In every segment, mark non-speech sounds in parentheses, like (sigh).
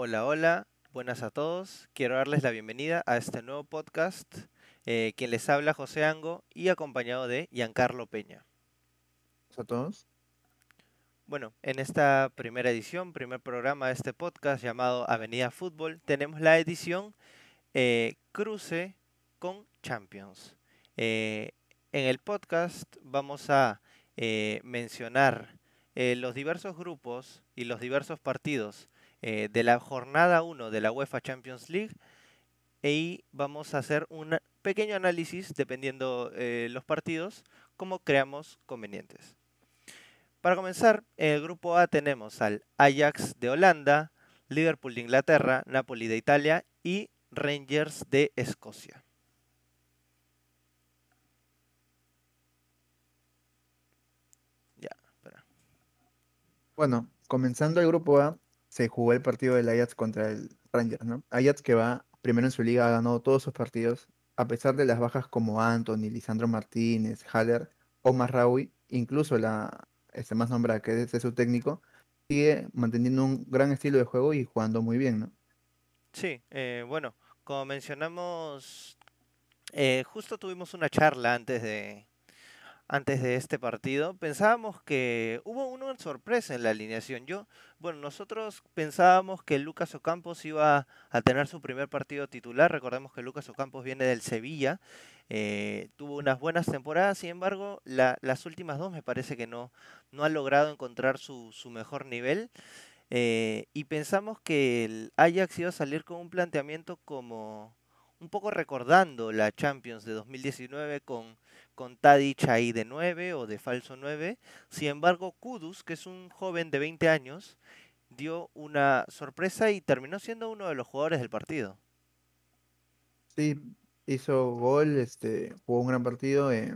Hola, hola, buenas a todos. Quiero darles la bienvenida a este nuevo podcast. Eh, quien les habla, José Ango, y acompañado de Giancarlo Peña. a todos. Bueno, en esta primera edición, primer programa de este podcast llamado Avenida Fútbol, tenemos la edición eh, Cruce con Champions. Eh, en el podcast vamos a mencionar los diversos grupos y los diversos partidos eh, de la jornada 1 de la UEFA Champions League y vamos a hacer un pequeño análisis dependiendo eh, los partidos como creamos convenientes. Para comenzar, en el grupo A tenemos al Ajax de Holanda, Liverpool de Inglaterra, Napoli de Italia y Rangers de Escocia. Ya, espera. Bueno, comenzando el grupo A, se jugó el partido del Ajax contra el Rangers, ¿no? Ajax que va primero en su liga, ha ganado todos sus partidos, a pesar de las bajas como Anthony, Lisandro Martínez, Haller, Omar Raui, incluso la este más nombrada que es su técnico, sigue manteniendo un gran estilo de juego y jugando muy bien, ¿no? Sí, eh, bueno, como mencionamos, eh, justo tuvimos una charla antes de, antes de este partido, pensábamos que hubo una sorpresa en la alineación. Yo, bueno, nosotros pensábamos que Lucas Ocampos iba a tener su primer partido titular. Recordemos que Lucas Ocampos viene del Sevilla, eh, tuvo unas buenas temporadas, sin embargo, las últimas dos me parece que no, no ha logrado encontrar su, mejor nivel. Eh, y pensamos que el Ajax iba a salir con un planteamiento como un poco recordando la Champions de 2019 con con Tadic ahí de 9 o de falso 9. Sin embargo, Kudus, que es un joven de 20 años, dio una sorpresa y terminó siendo uno de los jugadores del partido. Sí, hizo gol, este, jugó un gran partido eh,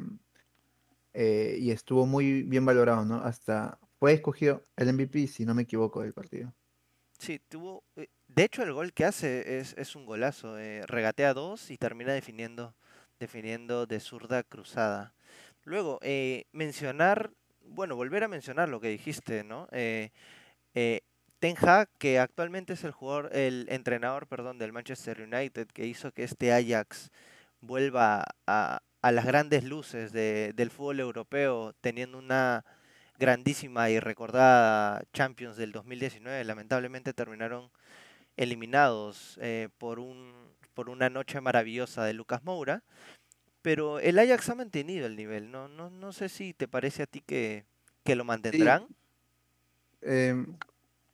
eh, y estuvo muy bien valorado, ¿no? Hasta fue escogido el MVP, si no me equivoco, del partido. Sí, tuvo. Eh, de hecho, el gol que hace es, es un golazo. regatea dos y termina definiendo definiendo de zurda cruzada. Luego, eh, mencionar, bueno, volver a mencionar lo que dijiste, ¿no? Eh, eh, que actualmente es el jugador, el entrenador, perdón, del Manchester United, que hizo que este Ajax vuelva a, las grandes luces del fútbol europeo, teniendo una grandísima y recordada Champions del 2019. Lamentablemente terminaron eliminados por un por una noche maravillosa de Lucas Moura, pero el Ajax ha mantenido el nivel, ¿no? No, no sé si te parece a ti que, lo mantendrán. Em,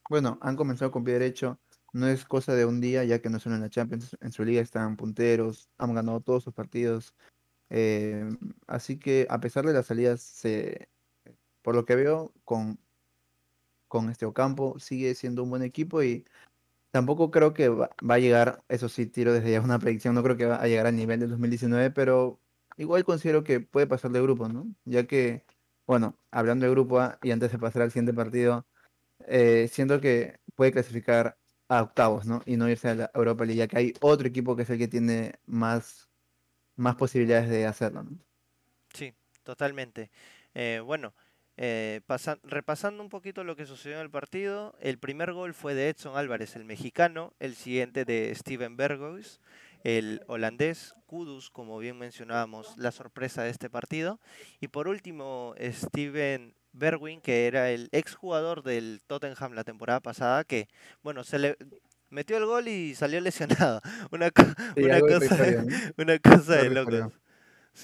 bueno, han comenzado con pie derecho, no es cosa de un día, ya que no son en la Champions, en su liga están punteros, han ganado todos sus partidos, em, así que a pesar de las salidas, se, por lo que veo, con, con este Ocampo sigue siendo un buen equipo y Tampoco creo que va, a llegar, eso sí, tiro desde ya una predicción, no creo que va a llegar al nivel del 2019, pero igual considero que puede pasar de grupo, ¿no? Ya que, bueno, hablando de grupo A y antes de pasar al siguiente partido, eh, siento que puede clasificar a octavos, ¿no? Y no irse a la Europa League, ya que hay otro equipo que es el que tiene más, más posibilidades de hacerlo, ¿no? Sí, totalmente. Eh, bueno, eh, repasando un poquito lo que sucedió en el partido, el primer gol fue de Edson Álvarez, el mexicano, el siguiente de Steven Berghuis, el holandés, Kudus, como bien mencionábamos, la sorpresa de este partido, y por último Steven Bergwin, que era el exjugador del Tottenham la temporada pasada, que, bueno, se le metió el gol y salió lesionado. (laughs) Una, una cosa, una cosa de locos.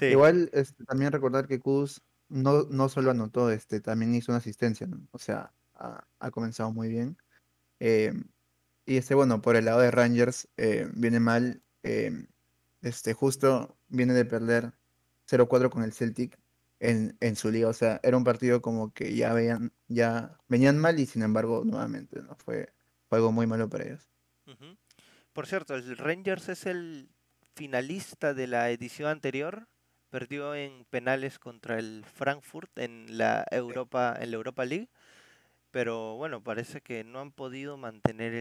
Igual este, también recordar que Kudus no, no solo anotó, este, también hizo una asistencia, O sea, ha, comenzado muy bien. Eh, y este, bueno, por el lado de Rangers, eh, viene mal. Eh, este, justo viene de perder 0-4 con el Celtic en, en, su liga. O sea, era un partido como que ya veían, ya venían mal y sin embargo, nuevamente, ¿no? Fue, fue algo muy malo para ellos. Por cierto, el Rangers es el finalista de la edición anterior perdió en penales contra el Frankfurt en la Europa, en la Europa League. Pero bueno, parece que no han podido mantener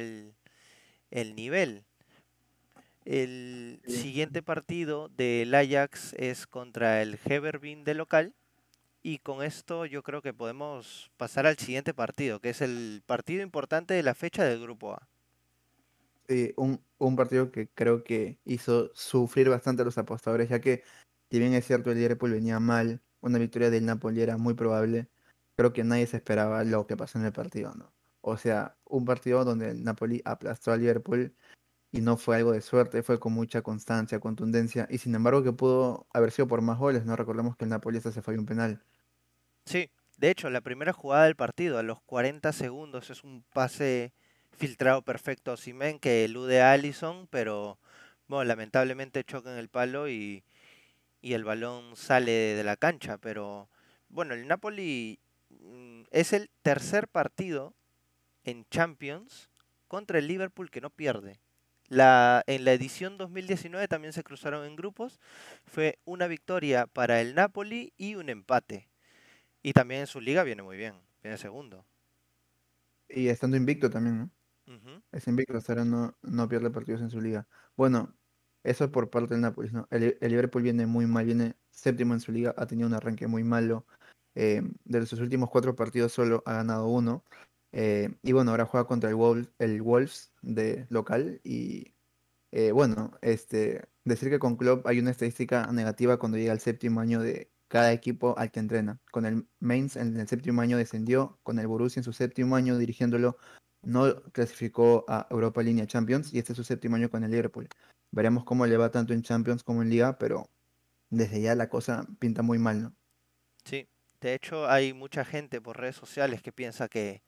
el, nivel. El siguiente partido del Ajax es contra el Heberbin de local. Y con esto yo creo que podemos pasar al siguiente partido, que es el partido importante de la fecha del grupo A. Sí, un, un partido que creo que hizo sufrir bastante a los apostadores, ya que, si bien es cierto, el Liverpool venía mal, una victoria del Napoli era muy probable, creo que nadie se esperaba lo que pasó en el partido, ¿no? O sea, un partido donde el Napoli aplastó al Liverpool y no fue algo de suerte, fue con mucha constancia, contundencia, y sin embargo que pudo haber sido por más goles, ¿no? Recordemos que el Napoli hasta se falló un penal. Sí, de hecho, la primera jugada del partido, a los 40 segundos, es un pase filtrado perfecto a Osimhen que elude a Allison, pero bueno, lamentablemente choca en el palo y, y el balón sale de la cancha. Pero bueno, el Napoli mm, es el tercer partido en Champions contra el Liverpool que no pierde. La, en la edición 2019 también se cruzaron en grupos. Fue una victoria para el Napoli y un empate. Y también en su liga viene muy bien, viene segundo. Y estando invicto también, ¿no? Es invicto, hasta ahora no, no pierde partidos en su liga. Bueno, eso por parte del Napoli, ¿no? El, Liverpool viene muy mal, viene séptimo en su liga, ha tenido un arranque muy malo. eh, de sus últimos cuatro partidos solo ha ganado uno. eh, y bueno, ahora juega contra el Wolves, el Wolves de local. Y eh, bueno, este, decir que con Klopp hay una estadística negativa cuando llega al séptimo año de cada equipo al que entrena. Con el Mainz en el séptimo año descendió, con el Borussia en su séptimo año dirigiéndolo no clasificó a Europa League Champions y este es su séptimo año con el Liverpool. Veremos cómo le va tanto en Champions como en Liga, pero desde ya la cosa pinta muy mal, ¿no? Sí, de hecho hay mucha gente por redes sociales que piensa que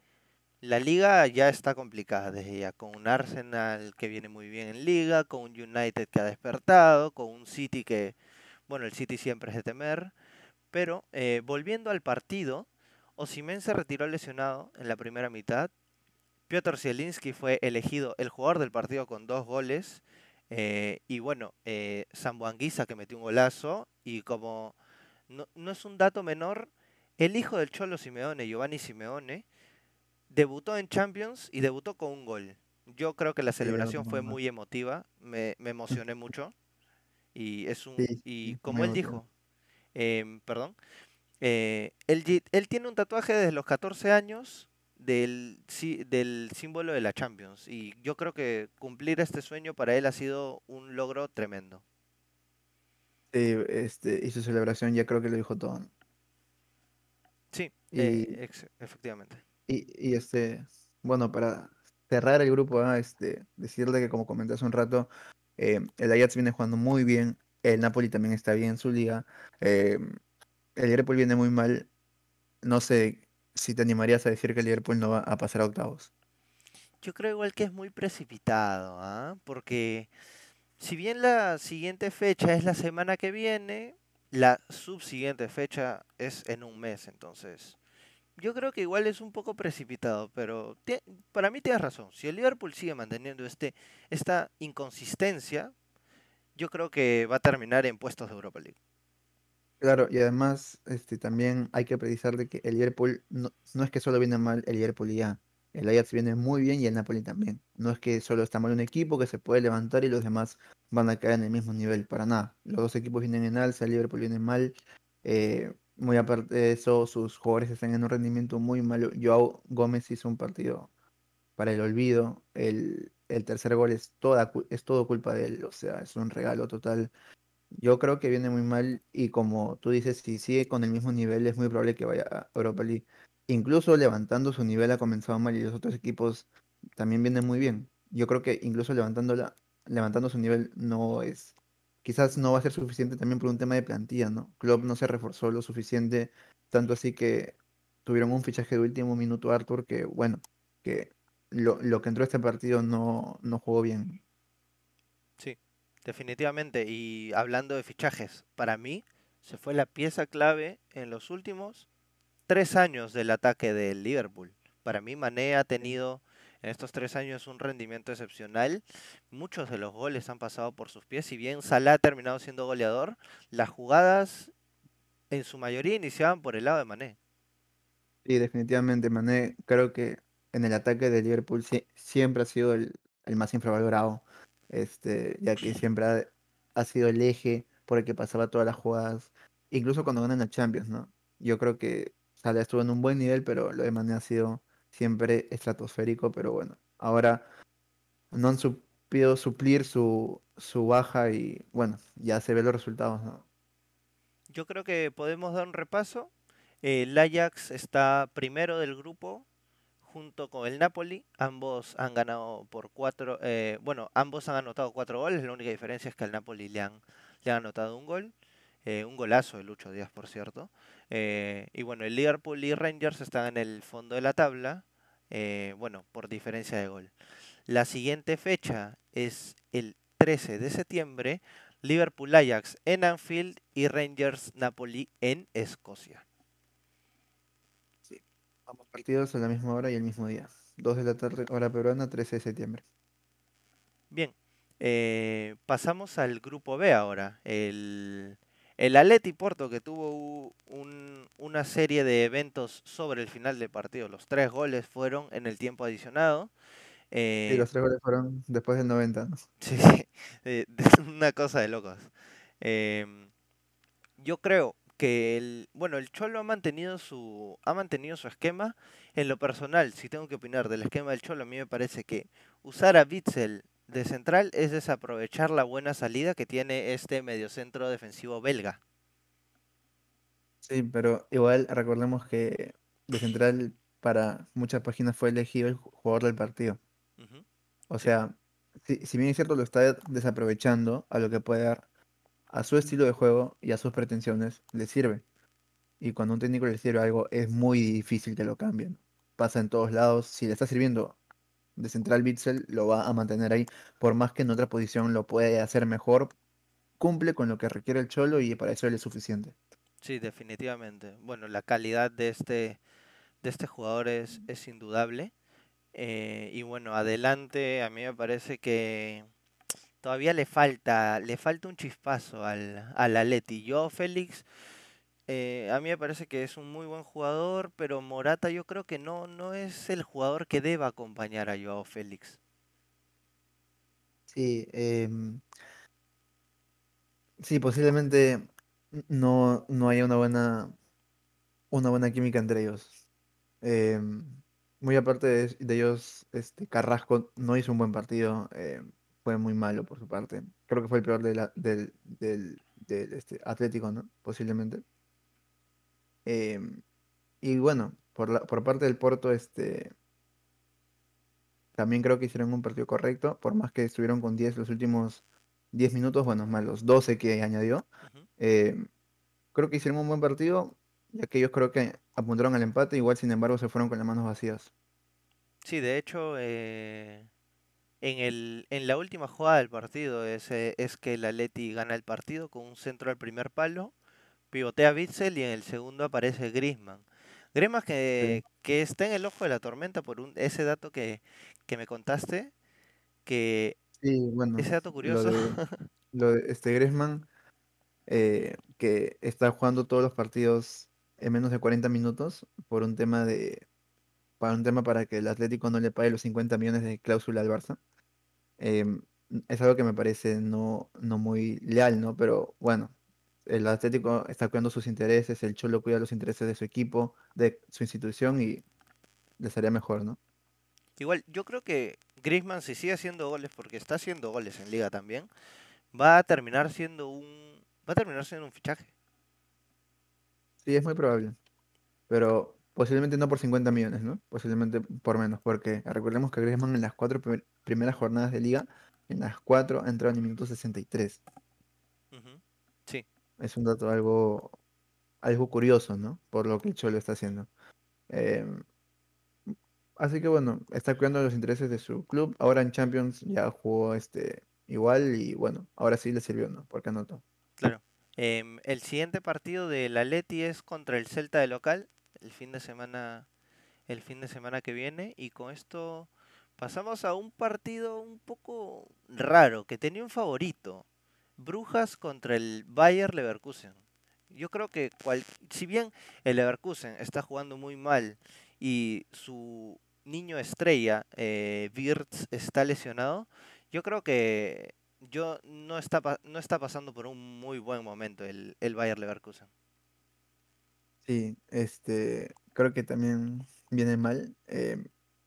la liga ya está complicada desde ya, con un Arsenal que viene muy bien en liga, con un United que ha despertado, con un City que, bueno, el City siempre es de temer, pero eh, volviendo al partido, Osimhen se retiró lesionado en la primera mitad, Piotr Zielinski fue elegido el jugador del partido con dos goles, eh, y bueno, eh, Sambuanguisa que metió un golazo, y como no, no es un dato menor, el hijo del Cholo Simeone, Giovanni Simeone, debutó en Champions y debutó con un gol. Yo creo que la Sí, celebración fue muy emotiva, me, me emocioné mucho y es un sí, y como él dijo, em, perdón, eh, él, ye- él tiene un tatuaje desde los 14 años del, sí- del símbolo de la Champions y yo creo que cumplir este sueño para él ha sido un logro tremendo. Sí, este, y su celebración ya creo que lo dijo todo. Sí, eh, Y, ex- efectivamente. y, y, este, bueno, para cerrar el grupo este, decirle que como comenté hace un rato, eh, el Ajax viene jugando muy bien, el Napoli también está bien en su liga, eh, el Liverpool viene muy mal, no sé si te animarías a decir que Liverpool no va a pasar a octavos. Yo creo igual que es muy precipitado, ¿ah? Porque si bien la siguiente fecha es la semana que viene, la subsiguiente fecha es en un mes, entonces yo creo que igual es un poco precipitado, pero para mí tienes razón. Si el Liverpool sigue manteniendo este, esta inconsistencia, yo creo que va a terminar en puestos de Europa League. Claro, y además este, también hay que precisar de que el Liverpool no, no es que solo viene mal el Liverpool ya, el Ajax viene muy bien y el Napoli también. No es que solo está mal un equipo que se puede levantar y los demás van a caer en el mismo nivel, para nada. Los dos equipos vienen en alza, el Liverpool viene mal. eh, muy aparte de eso, sus jugadores están en un rendimiento muy malo. Joao Gómez hizo un partido para el olvido. El, el tercer gol es, toda, es todo culpa de él, o sea, es un regalo total yo creo que viene muy mal y como tú dices, si sigue con el mismo nivel es muy probable que vaya a Europa League. Incluso levantando su nivel ha comenzado mal y los otros equipos también vienen muy bien. Yo creo que incluso levantándola, levantando su nivel no es, quizás no va a ser suficiente también por un tema de plantilla, ¿no? Klopp no se reforzó lo suficiente, tanto así que tuvieron un fichaje de último minuto Arthur que, bueno, que lo, lo que entró este partido no, no jugó bien. Sí, definitivamente. Y hablando de fichajes, para mí se fue la pieza clave en los últimos tres años del ataque del Liverpool. Para mí, Mané ha tenido en estos tres años un rendimiento excepcional. Muchos de los goles han pasado por sus pies. Si bien Salah ha terminado siendo goleador, las jugadas en su mayoría iniciaban por el lado de Mané. Y definitivamente, Mané, creo que en el ataque de Liverpool sie- siempre ha sido el, el más infravalorado, este, ya que siempre ha, sido el eje por el que pasaba todas las jugadas, incluso cuando ganan la Champions, ¿no? Yo creo que Salah estuvo en un buen nivel, pero lo de Mané ha sido siempre estratosférico, pero bueno, ahora no han supido suplir su, su baja y bueno, ya se ven los resultados, ¿no? Yo creo que podemos dar un repaso. El Ajax está primero del grupo junto con el Napoli. Ambos han ganado por cuatro, eh, bueno, ambos han anotado cuatro goles. La única diferencia es que al Napoli le han, le han anotado un gol. eh, un golazo de Lucho Díaz, por cierto. Eh, y bueno, el Liverpool y Rangers están en el fondo de la tabla. bueno, por diferencia de gol. La siguiente fecha es el 13 de septiembre. Liverpool Ajax en Anfield y Rangers Napoli en Escocia. Sí. Ambos partidos a la misma hora y el mismo día. 2 de la tarde, hora peruana, 13 de septiembre. Bien, eh, pasamos al grupo B ahora. El, el Atleti Porto que tuvo un- una serie de eventos sobre el final del partido. Los tres goles fueron en el tiempo adicionado. Y Eh, los tres goles fueron después del 90, ¿no? (laughs) sí, sí, eh, una cosa de locos. Em, yo creo que el, bueno, el Cholo ha mantenido su, ha mantenido su esquema. En lo personal, si tengo que opinar del esquema del Cholo, a mí me parece que usar a Witsel de central es desaprovechar la buena salida que tiene este mediocentro defensivo belga. Sí, pero igual recordemos que de central para muchas páginas fue elegido el ju- jugador del partido. O sea, si, si bien es cierto, lo está desaprovechando a lo que puede dar a su estilo de juego y a sus pretensiones, le sirve. Y cuando a un técnico le sirve algo, es muy difícil que lo cambien. Pasa en todos lados. Si le está sirviendo de central Bitzel, lo va a mantener ahí. Por más que en otra posición lo puede hacer mejor, cumple con lo que requiere el Cholo y para eso él es suficiente. sí, definitivamente. Bueno, la calidad de este, de este jugador es, es indudable. Eh, y bueno, adelante, a mí me parece que todavía le falta, le falta un chispazo al, al Atleti. Yo, Félix, eh, a mí me parece que es un muy buen jugador, pero Morata yo creo que no, no es el jugador que deba acompañar a Joao Félix. Sí, em, sí, posiblemente no, no haya una buena, una buena química entre ellos. Em, muy aparte de, de ellos, este, Carrasco no hizo un buen partido, em, fue muy malo por su parte. Creo que fue el peor de la- del, del, del, este, Atlético, ¿no? Posiblemente. Em, y bueno, por la, por parte del Porto, este, también creo que hicieron un partido correcto, por más que estuvieron con 10 los últimos 10 minutos, bueno, más los 12 que añadió. Em, creo que hicieron un buen partido, ya que ellos creo que apuntaron al empate, igual sin embargo se fueron con las manos vacías. Sí, de hecho, eh, en el, en la última jugada del partido es, eh, es que el Atleti gana el partido con un centro al primer palo, pivotea Witsel y en el segundo aparece. Griezmann Sí, que, que está en el ojo de la tormenta por un, ese dato que, que me contaste, que Sí, bueno, ese dato lo curioso. de, (laughs) lo de este Griezmann, eh, que está jugando todos los partidos en menos de 40 minutos por un tema de, para un tema para que el Atlético no le pague los 50 millones de cláusula al Barça. Em, es algo que me parece no, no muy leal, ¿no? Pero bueno, el Atlético está cuidando sus intereses, el Cholo cuida los intereses de su equipo, de su institución y les haría mejor, ¿no? Igual, yo creo que Griezmann si sigue haciendo goles, porque está haciendo goles en liga también, va a terminar siendo un, va a terminar siendo un fichaje. Sí, es muy probable, pero posiblemente no por 50 millones, ¿no? Posiblemente por menos, porque recordemos que Griezmann en las cuatro primeras jornadas de liga, en las cuatro ha entrado en el minuto 63. Ujú, Sí, Es un dato algo, algo curioso, ¿no? Por lo que el Cholo está haciendo. Em, Así que bueno, está cuidando los intereses de su club. Ahora en Champions ya jugó este igual y bueno, ahora sí le sirvió, ¿no? Porque anotó. claro. Em, el siguiente partido del Atleti es contra el Celta de local, el fin de semana, el fin de semana que viene, y con esto pasamos a un partido un poco raro, que tenía un favorito, Brujas contra el Bayer Leverkusen. Yo creo que cual- si bien el Leverkusen está jugando muy mal y su niño estrella, eh, está lesionado, yo creo que yo no está, no está pasando por un muy buen momento el, el Bayer Leverkusen. Sí, este, creo que también viene mal. eh,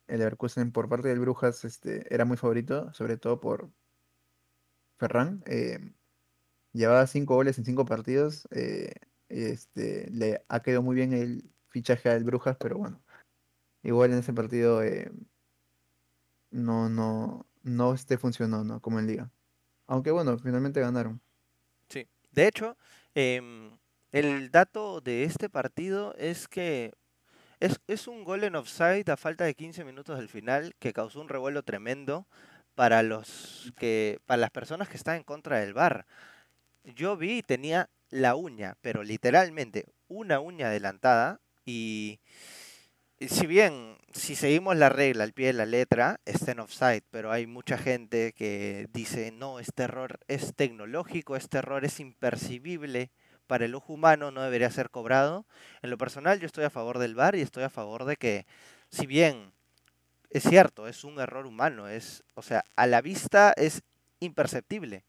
el Leverkusen por parte del Brujas este, era muy favorito, sobre todo por Ferran. eh, llevaba cinco goles en cinco partidos. eh, este, le ha quedado muy bien el fichaje al Brujas, pero bueno, igual en ese partido eh, no, no, no este funcionó. Como en Liga. Aunque bueno, finalmente ganaron. Sí. De hecho, em, el dato de este partido es que es, un gol en offside a falta de 15 minutos del final que causó un revuelo tremendo para los que, para las personas que están en contra del VAR. Yo vi y tenía la uña, pero literalmente una uña adelantada y y si bien si seguimos la regla al pie de la letra, está en offside, pero hay mucha gente que dice, no, este error es tecnológico, este error es impercibible para el ojo humano, no debería ser cobrado. En lo personal yo estoy a favor del VAR y estoy a favor de que, si bien es cierto, es un error humano, es, o sea, a la vista es imperceptible.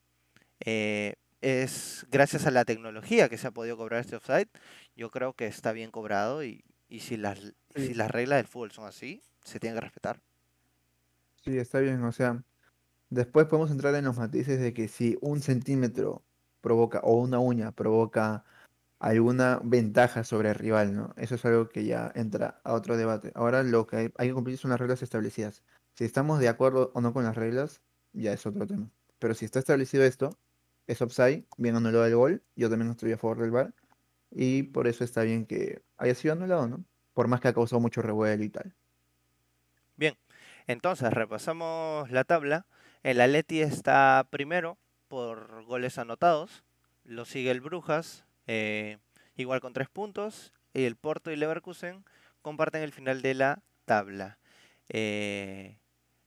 eh, es gracias a la tecnología que se ha podido cobrar este offside. Yo creo que está bien cobrado y, y si las, si las reglas del fútbol son así, se tienen que respetar. sí, está bien. O sea, después podemos entrar en los matices de que si un centímetro provoca, o una uña provoca alguna ventaja sobre el rival, ¿no? Eso es algo que ya entra a otro debate. Ahora lo que hay, que cumplir son las reglas establecidas. Si estamos de acuerdo o no con las reglas, ya es otro tema. Pero si está establecido esto, es offside, bien anulado el gol, yo también estoy a favor del VAR, y por eso está bien que haya sido anulado, ¿no? Por más que ha causado mucho revuelo y tal. Bien, entonces repasamos la tabla. El Atleti está primero por goles anotados. Lo sigue el Brujas, eh, igual con tres puntos. Y el Porto y Leverkusen comparten el final de la tabla. Eh,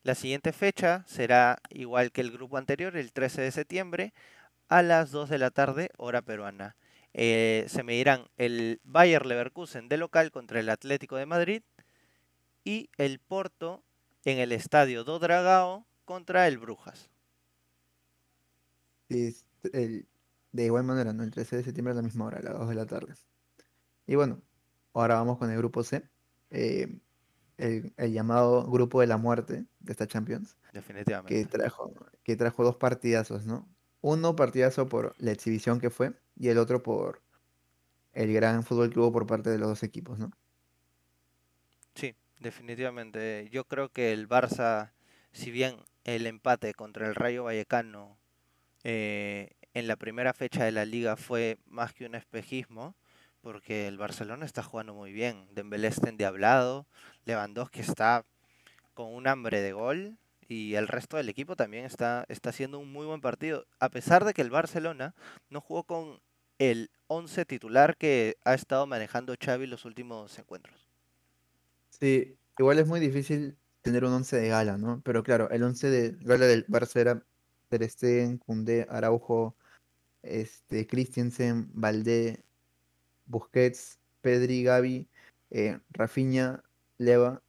la siguiente fecha será igual que el grupo anterior, el 13 de septiembre, a las 2 de la tarde, hora peruana. Eh, se medirán el Bayer Leverkusen de local contra el Atlético de Madrid y el Porto en el estadio do Dragao contra el Brujas. El- de igual manera, ¿no? El 13 de septiembre a la misma hora, a las 2 de la tarde. Y bueno, ahora vamos con el grupo C, eh, el, el llamado grupo de la muerte de esta Champions, que Definitivamente. trajo, que trajo dos partidazos, ¿no? Uno partidazo por la exhibición que fue y el otro por el gran fútbol que hubo por parte de los dos equipos, ¿no? Sí, definitivamente. Yo creo que el Barça, si bien el empate contra el Rayo Vallecano eh, en la primera fecha de la liga fue más que un espejismo, porque el Barcelona está jugando muy bien. Dembélé está endiablado, Lewandowski está con un hambre de gol y el resto del equipo también está, está haciendo un muy buen partido. A pesar de que el Barcelona no jugó con el 11 titular que ha estado manejando Xavi los últimos encuentros. Sí, igual es muy difícil tener un once de gala, ¿no? Pero claro, el once de gala del Barça era Ter Stegen, Koundé, Araujo, este, Christensen, Valdé, Busquets, Pedri, Gavi, eh, Rafinha, Leva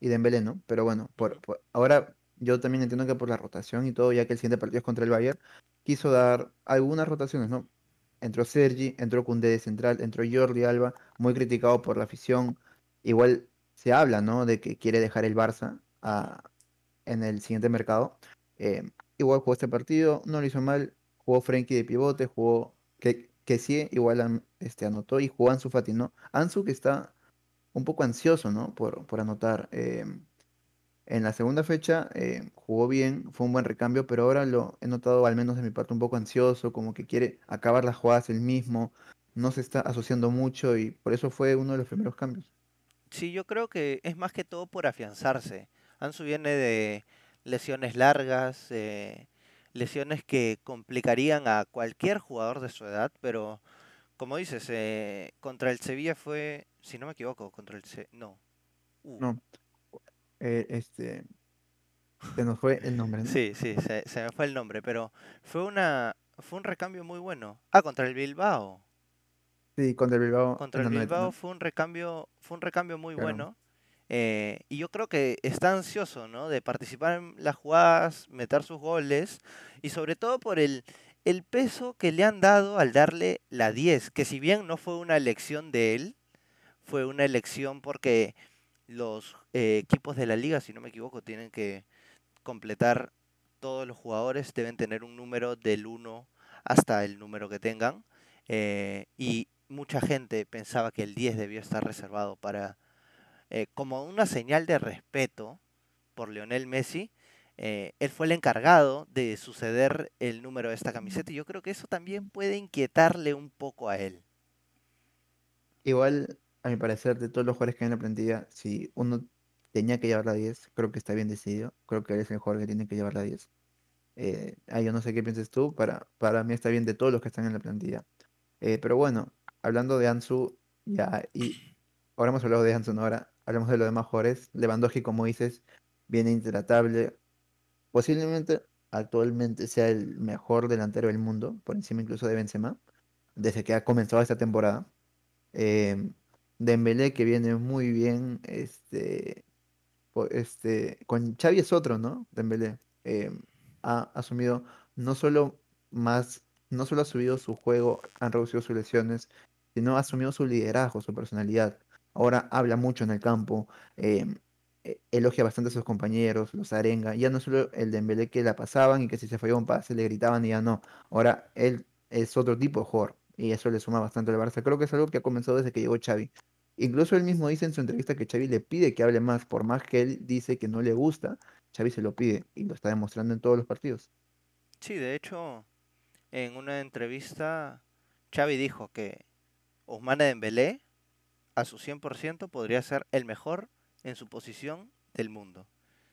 y Dembélé, ¿no? Pero bueno, por, ahora yo también entiendo que por la rotación y todo, ya que el siguiente partido es contra el Bayern, quiso dar algunas rotaciones, ¿no? Entró Sergi, entró Koundé de central, entró Jordi Alba, muy criticado por la afición. Igual se habla, ¿no? De que quiere dejar el Barça a- en el siguiente mercado. Eh, igual jugó este partido, no lo hizo mal, jugó Frenkie de pivote, jugó que, que sí, igual este, anotó y jugó Ansu Fati, ¿no? Ansu que está un poco ansioso, ¿no? Por, por anotar. eh, en la segunda fecha eh, jugó bien, fue un buen recambio, pero ahora lo he notado, al menos de mi parte, un poco ansioso, como que quiere acabar las jugadas él mismo, no se está asociando mucho y por eso fue uno de los primeros cambios. Sí, yo creo que es más que todo por afianzarse. Ansu viene de lesiones largas, eh, lesiones que complicarían a cualquier jugador de su edad, pero como dices, eh, contra el Sevilla fue, si no me equivoco, contra el Se- no. Uh, No, eh, este, se nos fue el nombre, ¿no? sí, sí, se, se me fue el nombre, pero fue una, fue un recambio muy bueno. Ah, contra el Bilbao. Sí, contra el Bilbao Contra el Bilbao ¿no? fue un recambio, fue un recambio muy Claro. bueno. Eh, y yo creo que está ansioso, ¿no? De participar en las jugadas, meter sus goles. Y sobre todo por el, el peso que le han dado al darle la 10. Que si bien no fue una elección de él, fue una elección porque los eh, equipos de la liga, si no me equivoco, tienen que completar todos los jugadores, deben tener un número del 1 hasta el número que tengan. eh, y mucha gente pensaba que el 10 debió estar reservado para, eh, como una señal de respeto por Lionel Messi, eh, él fue el encargado de suceder el número de esta camiseta y yo creo que eso también puede inquietarle un poco a él. Igual, a mi parecer, de todos los jugadores que hay en la plantilla, si uno tenía que llevar la 10, creo que está bien decidido. Creo que él es el jugador que tiene que llevar la 10. Eh, yo no sé qué pienses tú, para, para mí está bien de todos los que están en la plantilla. Eh, pero bueno, hablando de Ansu, ya, y ahora hemos hablado de Ansu, ¿no? Ahora hablamos de los demás jugadores. Lewandowski, como dices, viene intratable. Posiblemente actualmente sea el mejor delantero del mundo, por encima incluso de Benzema, desde que ha comenzado esta temporada. Eh, Dembélé, que viene muy bien, este, este, con Xavi es otro, ¿no? Dembélé. Eh, ha asumido no solo más, no solo ha subido su juego, han reducido sus lesiones, sino ha asumido su liderazgo, su personalidad. Ahora habla mucho en el campo, eh, eh, elogia bastante a sus compañeros, los arenga. Ya no solo el Dembélé que la pasaban y que si se fallaba un pase le gritaban y ya no. Ahora él es otro tipo de jugador y eso le suma bastante al Barça. Creo que es algo que ha comenzado desde que llegó Xavi. Incluso él mismo dice en su entrevista que Xavi le pide que hable más, por más que él dice que no le gusta, Xavi se lo pide y lo está demostrando en todos los partidos. Sí, de hecho, en una entrevista, Xavi dijo que Ousmane Dembélé a su 100% podría ser el mejor en su posición del mundo.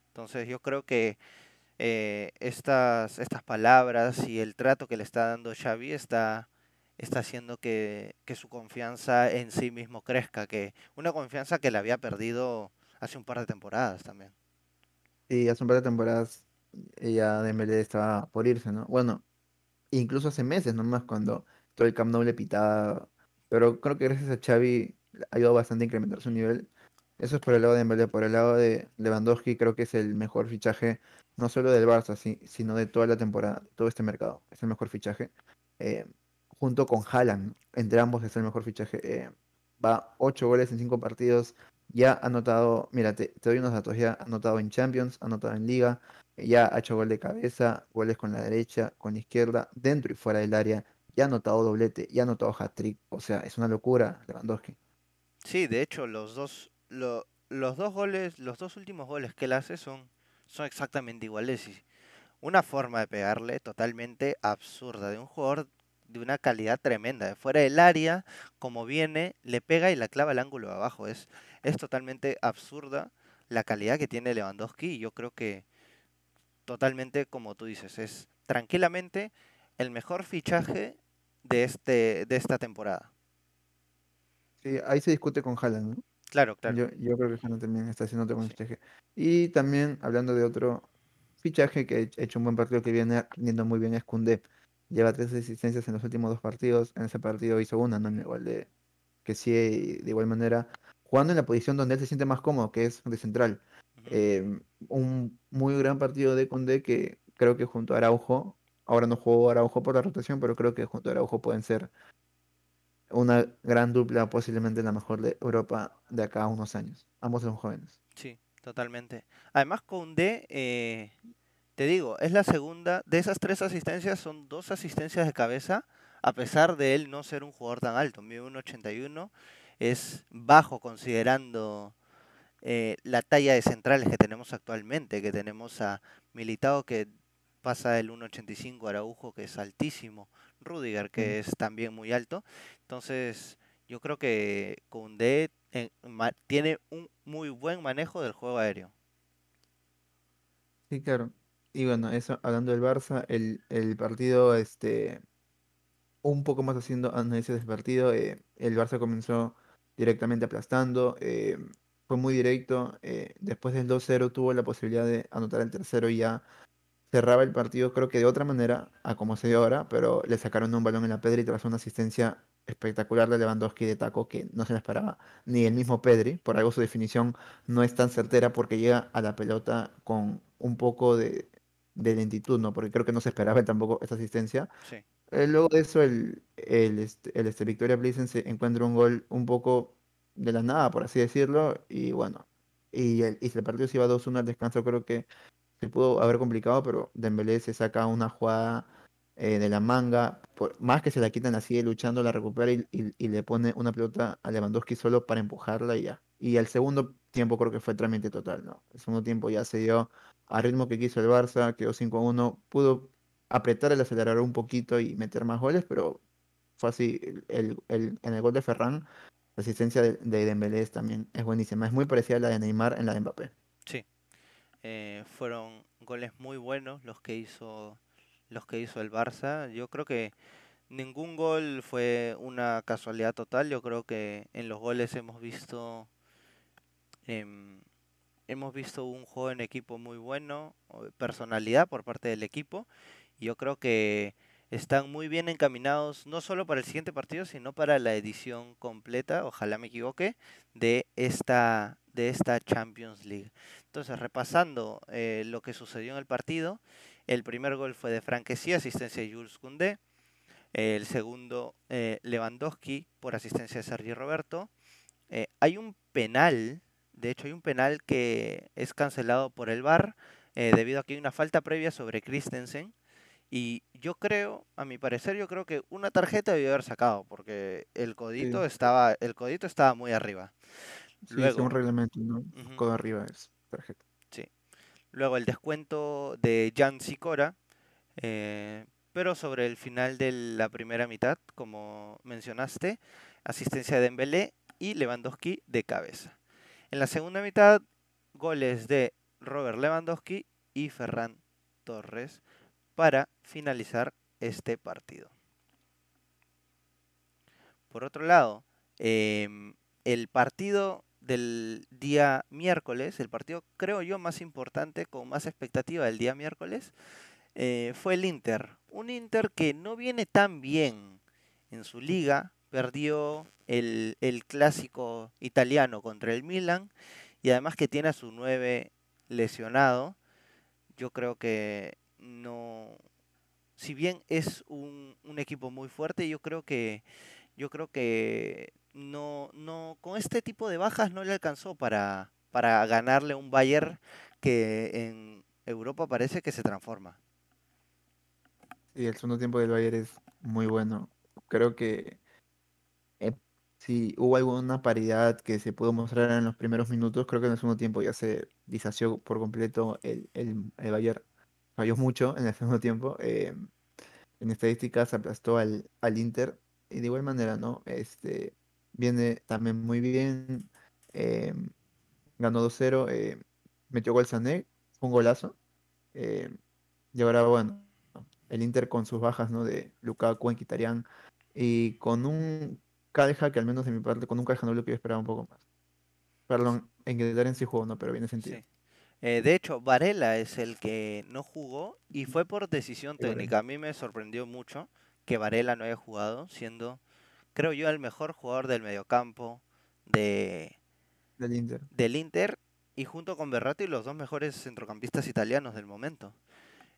Entonces yo creo que eh, estas, estas palabras y el trato que le está dando Xavi está, está haciendo que, que su confianza en sí mismo crezca, que una confianza que le había perdido hace un par de temporadas también. Y hace un par de temporadas ya Dembélé estaba por irse, ¿no? Bueno, incluso hace meses nomás cuando todo el Camp Nou le pitaba, pero creo que gracias a Xavi ayudado bastante a incrementar su nivel. Eso es por el lado de Dembélé, por el lado de Lewandowski creo que es el mejor fichaje no solo del Barça, sí, sino de toda la temporada, todo este mercado. Es el mejor fichaje. eh, junto con Haaland, entre ambos es el mejor fichaje. eh, va 8 goles en 5 partidos. Ya ha anotado, mira, te, te doy unos datos, ya ha anotado en Champions, ha anotado en Liga, ya ha hecho gol de cabeza, goles con la derecha, con la izquierda, dentro y fuera del área, ya ha anotado doblete, ya ha anotado hat-trick, o sea, es una locura, Lewandowski. Sí, de hecho, los dos, lo- los dos goles, los dos últimos goles que él hace son, son exactamente iguales. Y una forma de pegarle totalmente absurda, de un jugador de una calidad tremenda, de fuera del área, como viene, le pega y la clava al ángulo de abajo. Es, es totalmente absurda la calidad que tiene Lewandowski y yo creo que totalmente, como tú dices, es tranquilamente el mejor fichaje de este, de esta temporada. Sí, ahí se discute con Haaland, ¿no? Claro, claro. Yo, yo creo que Haaland también está haciendo otro buen fichaje. Y también, hablando de otro fichaje que ha hecho un buen partido que viene rindiendo muy bien es Koundé. Lleva tres asistencias en los últimos dos partidos. En ese partido hizo una, ¿no? Igual de, que sí, de igual manera, jugando en la posición donde él se siente más cómodo, que es de central. Eh, un muy gran partido de Koundé que creo que junto a Araujo, ahora no jugó Araujo por la rotación, pero creo que junto a Araujo pueden ser una gran dupla, posiblemente la mejor de Europa de acá unos años. Ambos son jóvenes. Sí, totalmente. Además, Koundé, eh, te digo, es la segunda, de esas tres asistencias son dos asistencias de cabeza, a pesar de él no ser un jugador tan alto, mide 1.81, es bajo considerando eh, la talla de centrales que tenemos actualmente, que tenemos a Militao que pasa el 1.85, Araujo que es altísimo, Rudiger que es también muy alto. Entonces, yo creo que Koundé eh, ma- tiene un muy buen manejo del juego aéreo. sí, claro. Y bueno, eso, hablando del Barça, el, el partido, este, un poco más haciendo análisis del partido, eh, el Barça comenzó directamente aplastando, eh, fue muy directo, eh, después del 2-0 tuvo la posibilidad de anotar el tercero y ya cerraba el partido, creo que de otra manera, a como se dio ahora, pero le sacaron un balón en la Pedri tras una asistencia espectacular de Lewandowski de taco que no se le esperaba ni el mismo Pedri, por algo su definición no es tan certera porque llega a la pelota con un poco de, de lentitud, ¿no? Porque creo que no se esperaba (laughs) tampoco esta asistencia. Sí, Eh, luego de eso, el, el, este, el este, Victoria Plzen se encuentra un gol un poco de la nada, por así decirlo, y bueno. y, el, y si el partido se iba 2-1 al descanso, creo que se pudo haber complicado, pero Dembélé se saca una jugada eh, de la manga, por, más que se la quitan así, luchando, la recupera y, le pone una pelota a Lewandowski solo para empujarla y ya. Y el segundo tiempo creo que fue trámite total, ¿no? El segundo tiempo ya se dio a ritmo que quiso el Barça, quedó 5-1, pudo apretar el acelerador un poquito y meter más goles, pero fue así, el, el, en el gol de Ferran, la asistencia de, de Dembélé también es buenísima, es muy parecida a la de Neymar en la de Mbappé. Sí, eh, fueron goles muy buenos los que hizo los que hizo el Barça. Yo creo que ningún gol fue una casualidad total. Yo creo que en los goles hemos visto eh, hemos visto un juego en equipo muy bueno, personalidad por parte del equipo. Yo creo que están muy bien encaminados, no solo para el siguiente partido, sino para la edición completa, ojalá me equivoque, de esta, de esta Champions League. Entonces, repasando eh, lo que sucedió en el partido, el primer gol fue de Franquesí, asistencia de Jules Koundé. El segundo, eh, Lewandowski, por asistencia de Sergi Roberto. Eh, hay un penal de hecho, hay un penal que es cancelado por el VAR debido a que hay una falta previa sobre Christensen. Y yo creo, a mi parecer, yo creo que una tarjeta debió haber sacado, porque el codito sí. estaba, el codito estaba muy arriba. Sí, Luego, es un reglamento, ¿no? Uh -huh. Codo arriba es tarjeta. Sí. Luego el descuento de Jan Sicora, eh, pero sobre el final de la primera mitad, como mencionaste, asistencia de Dembélé y Lewandowski de cabeza. En la segunda mitad, goles de Robert Lewandowski y Ferran Torres para finalizar este partido. Por otro lado, eh, el partido del día miércoles, el partido creo yo más importante, con más expectativa del día miércoles, eh, fue el Inter. Un Inter que no viene tan bien en su liga, perdió el, el, clásico italiano contra el Milan y además que tiene a su 9 lesionado, yo creo que no, si bien es un, equipo muy fuerte, yo creo que yo creo que no, no, con este tipo de bajas no le alcanzó para, para ganarle un Bayern que en Europa parece que se transforma. Y el segundo tiempo del Bayern es muy bueno. Creo que eh, si hubo alguna paridad que se pudo mostrar en los primeros minutos, creo que en el segundo tiempo ya se disació por completo el, el, el Bayern. Falló mucho en el segundo tiempo. Eh, en estadísticas aplastó al, al Inter. Y de igual manera, ¿no? Este viene también muy bien. Eh, ganó 2-0. Eh, metió gol Sané. Un golazo. Y ahora, bueno, el Inter con sus bajas, ¿no? De Lukaku, Enquitarian. Y con un Calja, que al menos de mi parte, con un Calja no lo que yo esperaba un poco más. Perdón, en sí jugó, ¿no? Pero viene sentido. Eh, de hecho, Varela es el que no jugó y fue por decisión técnica. A mí me sorprendió mucho que Varela no haya jugado, siendo, creo yo, el mejor jugador del mediocampo de, del, Inter. del Inter y junto con Berratti los dos mejores centrocampistas italianos del momento.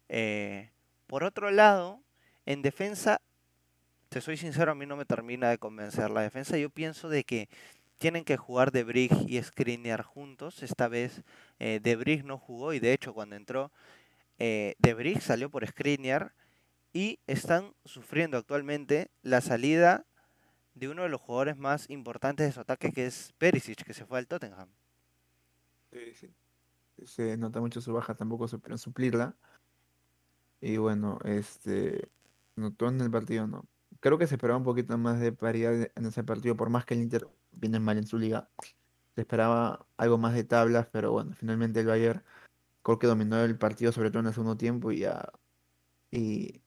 Eh, por otro lado, en defensa, te soy sincero, a mí no me termina de convencer la defensa. Yo pienso de que tienen que jugar De Brig y Skriniar juntos. Esta vez eh, De no jugó y de hecho cuando entró eh, De salió por Skriniar y están sufriendo actualmente la salida de uno de los jugadores más importantes de su ataque que es Perisic, que se fue al Tottenham. Se nota mucho su baja, tampoco supieron suplirla. Y bueno, este notó en el partido, ¿no? Creo que se esperaba un poquito más de paridad en ese partido, por más que el Inter viene mal en su liga. Se esperaba algo más de tablas, pero bueno, finalmente el Bayern creo que dominó el partido, sobre todo en el segundo tiempo, y ya y,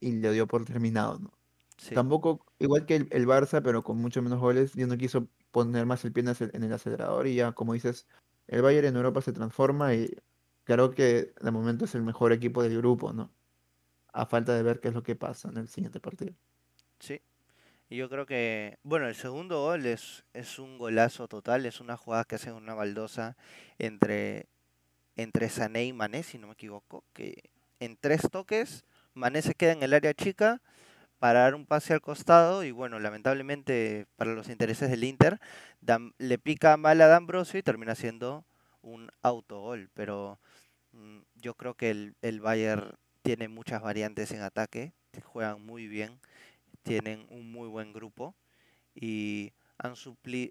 y le dio por terminado, ¿no? Sí. Tampoco, igual que el, el, Barça, pero con mucho menos goles, ya no quiso poner más el pie en el acelerador y ya, como dices, el Bayern en Europa se transforma y creo que de momento es el mejor equipo del grupo, ¿no? A falta de ver qué es lo que pasa en el siguiente partido. Sí, y yo creo que, bueno, el segundo gol es, es un golazo total, es una jugada que hace una baldosa entre, entre Sané y Mané, si no me equivoco, que en tres toques Mané se queda en el área chica para dar un pase al costado y bueno, lamentablemente para los intereses del Inter, le pica mal a D'Ambrosio y termina siendo un autogol, pero mm, yo creo que el, el Bayern tiene muchas variantes en ataque, juegan muy bien, tienen un muy buen grupo y han,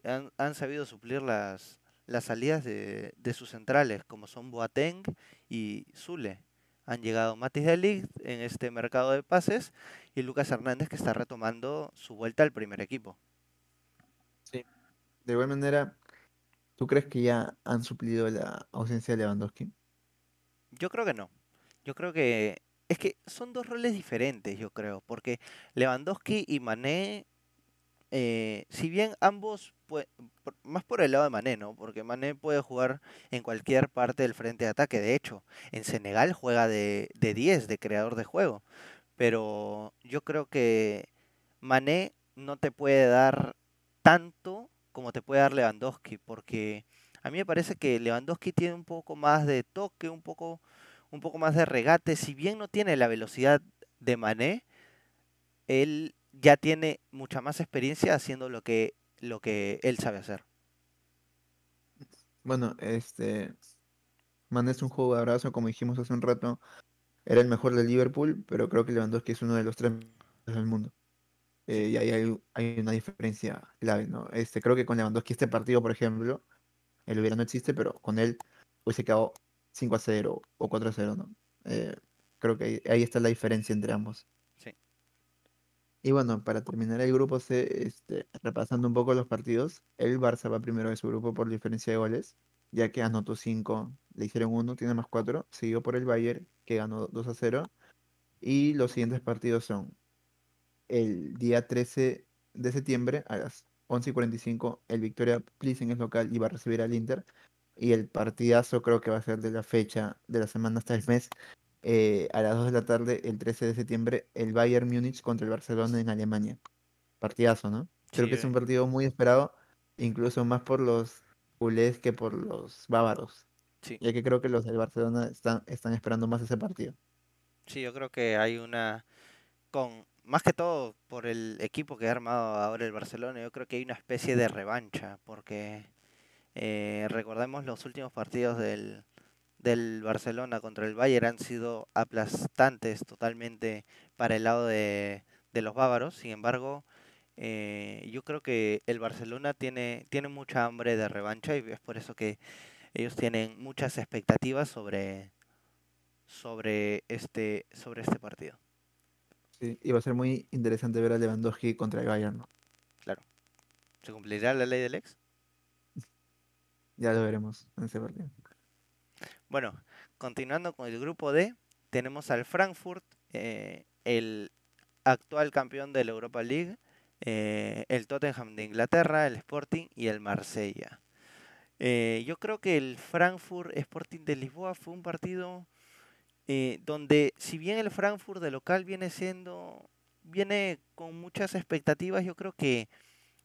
han, han sabido suplir las, las salidas de, de, sus centrales, como son Boateng y Zule. Han llegado Matis Delic en este mercado de pases y Lucas Hernández que está retomando su vuelta al primer equipo. Sí. De igual manera, ¿tú crees que ya han suplido la ausencia de Lewandowski? Yo creo que no. Yo creo que es que son dos roles diferentes, yo creo, porque Lewandowski y Mané eh, si bien ambos, más por el lado de Mané, ¿no? Porque Mané puede jugar en cualquier parte del frente de ataque. De hecho, en Senegal juega de, de 10, de creador de juego. Pero yo creo que Mané no te puede dar tanto como te puede dar Lewandowski, porque a mí me parece que Lewandowski tiene un poco más de toque, un poco, un poco más de regate. Si bien no tiene la velocidad de Mané, él ya tiene mucha más experiencia haciendo lo que, lo que él sabe hacer. Bueno, este. Mané es un juego de abrazo, como dijimos hace un rato. Era el mejor de Liverpool, pero creo que Lewandowski es uno de los tres del mundo. Eh, y ahí hay, una diferencia clave, ¿no? Este, creo que con Lewandowski este partido, por ejemplo, el hubiera no existe, pero con él hubiese quedado 5 a 0 o 4 a 0, ¿no? Eh, creo que ahí está la diferencia entre ambos. Y bueno, para terminar el grupo C, este, repasando un poco los partidos, el Barça va primero de su grupo por diferencia de goles, ya que anotó 5, le hicieron 1, tiene más 4, siguió por el Bayern, que ganó 2 a 0, y los siguientes partidos son el día 13 de septiembre a las 11 y 45, el Victoria Plissen es local y va a recibir al Inter, y el partidazo creo que va a ser de la fecha de la semana hasta el mes, eh, a las 2 de la tarde, el 13 de septiembre, el Bayern Múnich contra el Barcelona en Alemania. Partidazo, ¿no? Creo que es un partido muy esperado, incluso más por los culés que por los bávaros. Sí. Ya que creo que los del Barcelona están, están esperando más ese partido. Sí, yo creo que hay una. con Más que todo por el equipo que ha armado ahora el Barcelona, yo creo que hay una especie de revancha, porque eh, recordemos los últimos partidos del, del Barcelona contra el Bayern han sido aplastantes totalmente para el lado de, los bávaros. Sin embargo, eh, yo creo que el Barcelona tiene, tiene mucha hambre de revancha y es por eso que ellos tienen muchas expectativas sobre, sobre, este, sobre este partido. Sí, y va a ser muy interesante ver a Lewandowski contra el Bayern. Claro. ¿Se cumplirá la ley del ex? Ya lo veremos en ese partido. Bueno, continuando con el grupo D, tenemos al Frankfurt, eh, el actual campeón de la Europa League, eh, el Tottenham de Inglaterra, el Sporting y el Marsella. Eh, yo creo que el Frankfurt Sporting de Lisboa fue un partido donde, si bien el Frankfurt de local viene siendo, viene con muchas expectativas, yo creo que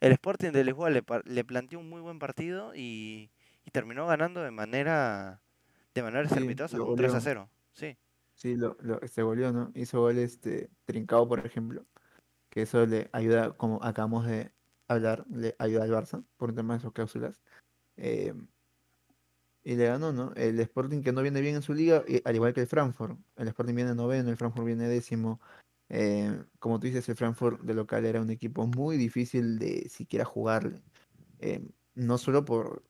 el Sporting de Lisboa le, planteó un muy buen partido y terminó ganando de manera de manera estrepitosa, 3 a 0. Sí. Sí, lo, lo, se volvió, ¿no? Hizo gol este, trincado, por ejemplo. Que eso le ayuda, como acabamos de hablar, le ayuda al Barça por un tema de sus cláusulas. Eh, y le ganó, ¿no? El Sporting que no viene bien en su liga, al igual que el Frankfurt. El Sporting viene noveno, el Frankfurt viene décimo. Eh, como tú dices, el Frankfurt de local era un equipo muy difícil de siquiera jugarle. Eh, no solo por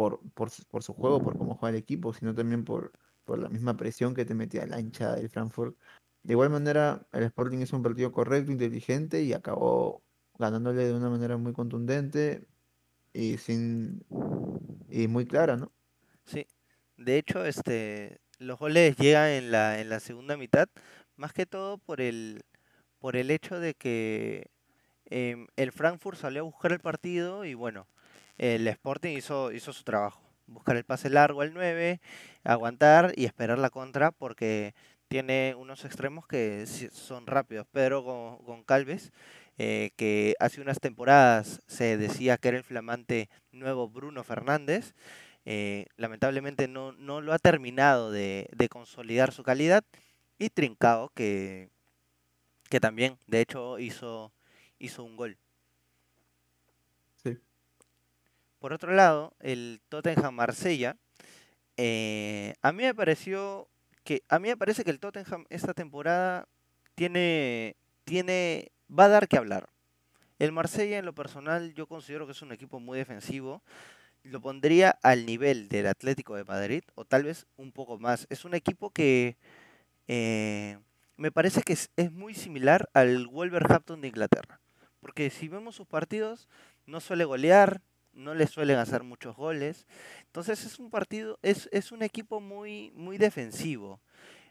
por, por, su juego, por cómo juega el equipo, sino también por, por la misma presión que te metía la hinchada del Frankfurt. De igual manera, el Sporting es un partido correcto, inteligente y acabó ganándole de una manera muy contundente y sin y muy clara, ¿no? Sí. De hecho, este los goles llegan en la en la segunda mitad, más que todo por el por el hecho de que em, el Frankfurt salió a buscar el partido y bueno, el Sporting hizo, su trabajo. Buscar el pase largo al 9, aguantar y esperar la contra porque tiene unos extremos que son rápidos. Pedro Goncalves, eh, que hace unas temporadas se decía que era el flamante nuevo Bruno Fernández, eh, lamentablemente no, lo ha terminado de, consolidar su calidad. Y Trincao, que, también, de hecho, hizo un gol. Sí. Por otro lado, el Tottenham Marsella eh, a mí me pareció que a mí me parece que el Tottenham esta temporada tiene tiene va a dar que hablar. El Marsella en lo personal yo considero que es un equipo muy defensivo. Lo pondría al nivel del Atlético de Madrid o tal vez un poco más. Es un equipo que eh, me parece que es, es muy similar al Wolverhampton de Inglaterra. Porque si vemos sus partidos, no suele golear, no le suelen hacer muchos goles. Entonces es un partido, es, es un equipo muy, muy defensivo.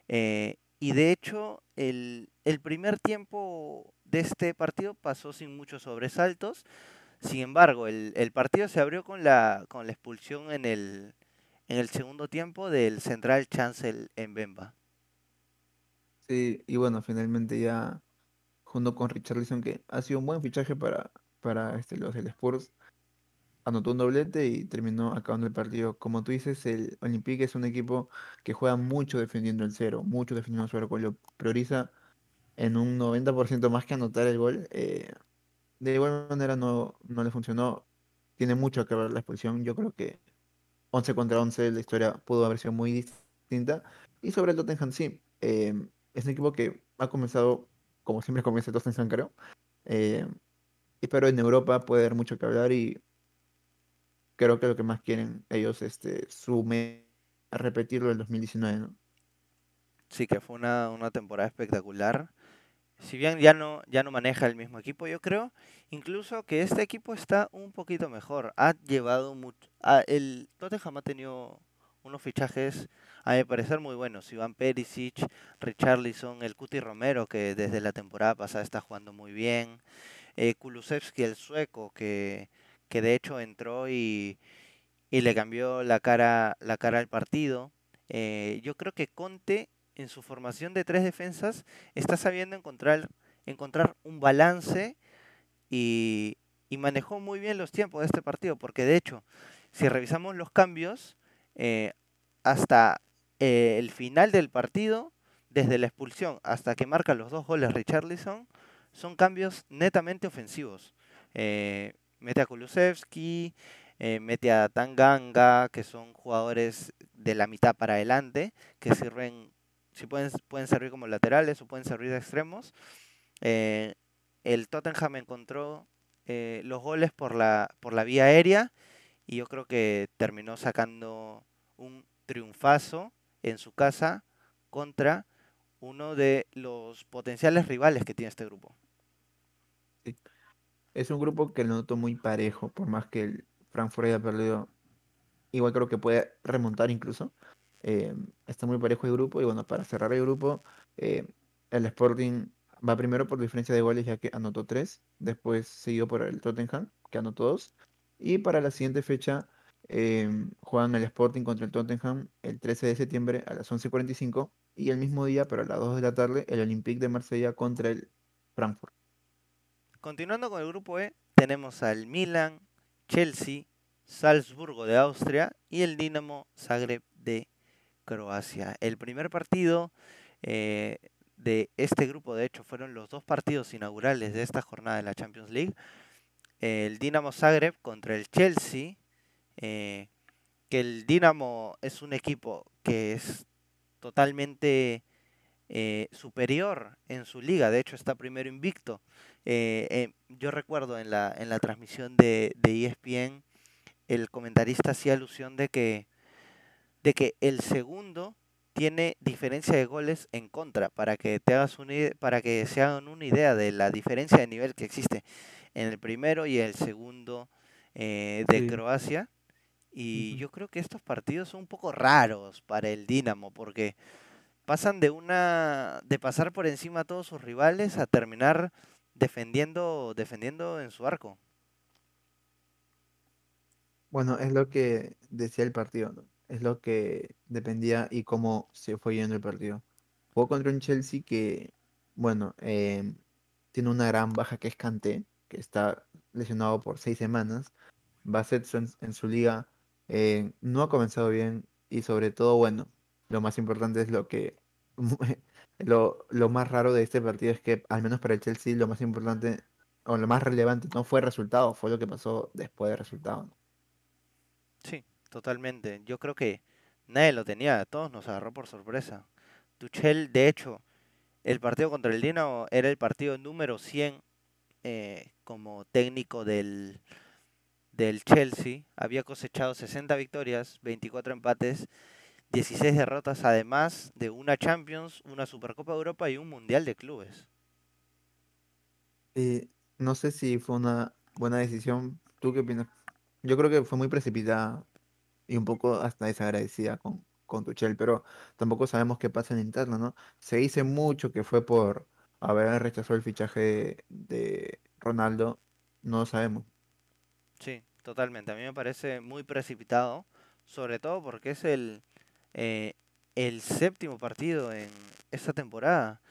Eh, y de hecho, el, el primer tiempo de este partido pasó sin muchos sobresaltos. Sin embargo, el, el partido se abrió con la, con la expulsión en el, en el segundo tiempo del central Chancel en Bemba. Sí, y bueno, finalmente ya junto con Richarlison, que ha sido un buen fichaje para, para este, los del Spurs, anotó un doblete y terminó acabando el partido. Como tú dices, el Olympique es un equipo que juega mucho defendiendo el cero, mucho defendiendo su arco, lo prioriza en un 90% más que anotar el gol. eh, de igual manera no, no le funcionó. Tiene mucho que ver la expulsión. Yo creo que 11 contra 11 la historia pudo haber sido muy distinta. Y sobre el Tottenham, sí. eh, es un equipo que ha comenzado, como siempre comienza el Tottenham, creo. eh, pero en Europa puede haber mucho que hablar y creo que lo que más quieren ellos, este, sume a repetirlo del 2019, ¿no? Sí, que fue una, una temporada espectacular. Si bien ya no, ya no maneja el mismo equipo, yo creo incluso que este equipo está un poquito mejor. Ha llevado mucho. el Tottenham ha tenido unos fichajes, a mi parecer, muy buenos. Iván Perisic, Richarlison, el Cuti Romero, que desde la temporada pasada está jugando muy bien. Eh, Kulusevski, el sueco, que, que de hecho entró y, y le cambió la cara, la cara al partido. Eh, yo creo que Conte en su formación de tres defensas está sabiendo encontrar, encontrar un balance y, y manejó muy bien los tiempos de este partido, porque de hecho, si revisamos los cambios, eh, hasta eh, el final del partido, desde la expulsión hasta que marca los dos goles Richarlison, son cambios netamente ofensivos. Mete a Kulusevski, eh, mete a Tanganga, que son jugadores de la mitad para adelante, que sirven, si pueden, pueden servir como laterales o pueden servir de extremos. Eh, el Tottenham encontró eh, los goles por la, por la vía aérea y yo creo que terminó sacando un triunfazo en su casa contra uno de los potenciales rivales que tiene este grupo. Es un grupo que lo noto muy parejo, por más que el Frankfurt haya perdido. Igual creo que puede remontar incluso. Eh, está muy parejo el grupo y bueno, para cerrar el grupo, eh, el Sporting va primero por diferencia de goles ya que anotó tres, después seguido por el Tottenham que anotó dos y para la siguiente fecha eh, juegan el Sporting contra el Tottenham el 13 de septiembre a las 11:45 y el mismo día, pero a las 2 de la tarde, el Olympique de Marsella contra el Frankfurt. Continuando con el grupo E, tenemos al Milan, Chelsea, Salzburgo de Austria y el Dinamo Zagreb de Croacia. El primer partido eh, de este grupo, de hecho, fueron los dos partidos inaugurales de esta jornada de la Champions League. El Dinamo Zagreb contra el Chelsea, eh, que el Dinamo es un equipo que es totalmente eh, superior en su liga, de hecho está primero invicto. Eh, eh, yo recuerdo en la, en la transmisión de, de ESPN, el comentarista hacía alusión de que, de que el segundo tiene diferencia de goles en contra, para que te hagas una para que se hagan una idea de la diferencia de nivel que existe en el primero y el segundo eh, de Sí. Croacia. Y yo creo que estos partidos son un poco raros para el Dinamo, porque pasan de una de pasar por encima a todos sus rivales a terminar defendiendo defendiendo en su arco. Bueno, es lo que decía el partido, ¿no? Es lo que dependía y cómo se fue yendo el partido. Jugó contra un Chelsea que, bueno, em, tiene una gran baja que es Kanté, que está lesionado por seis semanas. Bassett en, en su liga eh, no ha comenzado bien y sobre todo, bueno, lo más importante es lo que (laughs) lo, lo más raro de este partido es que al menos para el Chelsea lo más importante o lo más relevante no fue el resultado, fue lo que pasó después del resultado. Sí, totalmente. Yo creo que nadie lo tenía, todos nos agarró por sorpresa. Tuchel, de hecho, el partido contra el Dinamo era el partido número 100 eh, como técnico del, del Chelsea. Había cosechado 60 victorias, 24 empates, 16 derrotas, además de una Champions, una Supercopa de Europa y un Mundial de Clubes. Eh, no sé si fue una buena decisión. ¿Tú qué opinas? Yo creo que fue muy precipitada y un poco hasta desagradecida con, con Tuchel, pero tampoco sabemos qué pasa en interno, ¿no? Se dice mucho que fue por haber rechazado el fichaje de, Ronaldo, no lo sabemos. Sí, totalmente. A mí me parece muy precipitado, sobre todo porque es el, eh, el séptimo partido en esta temporada.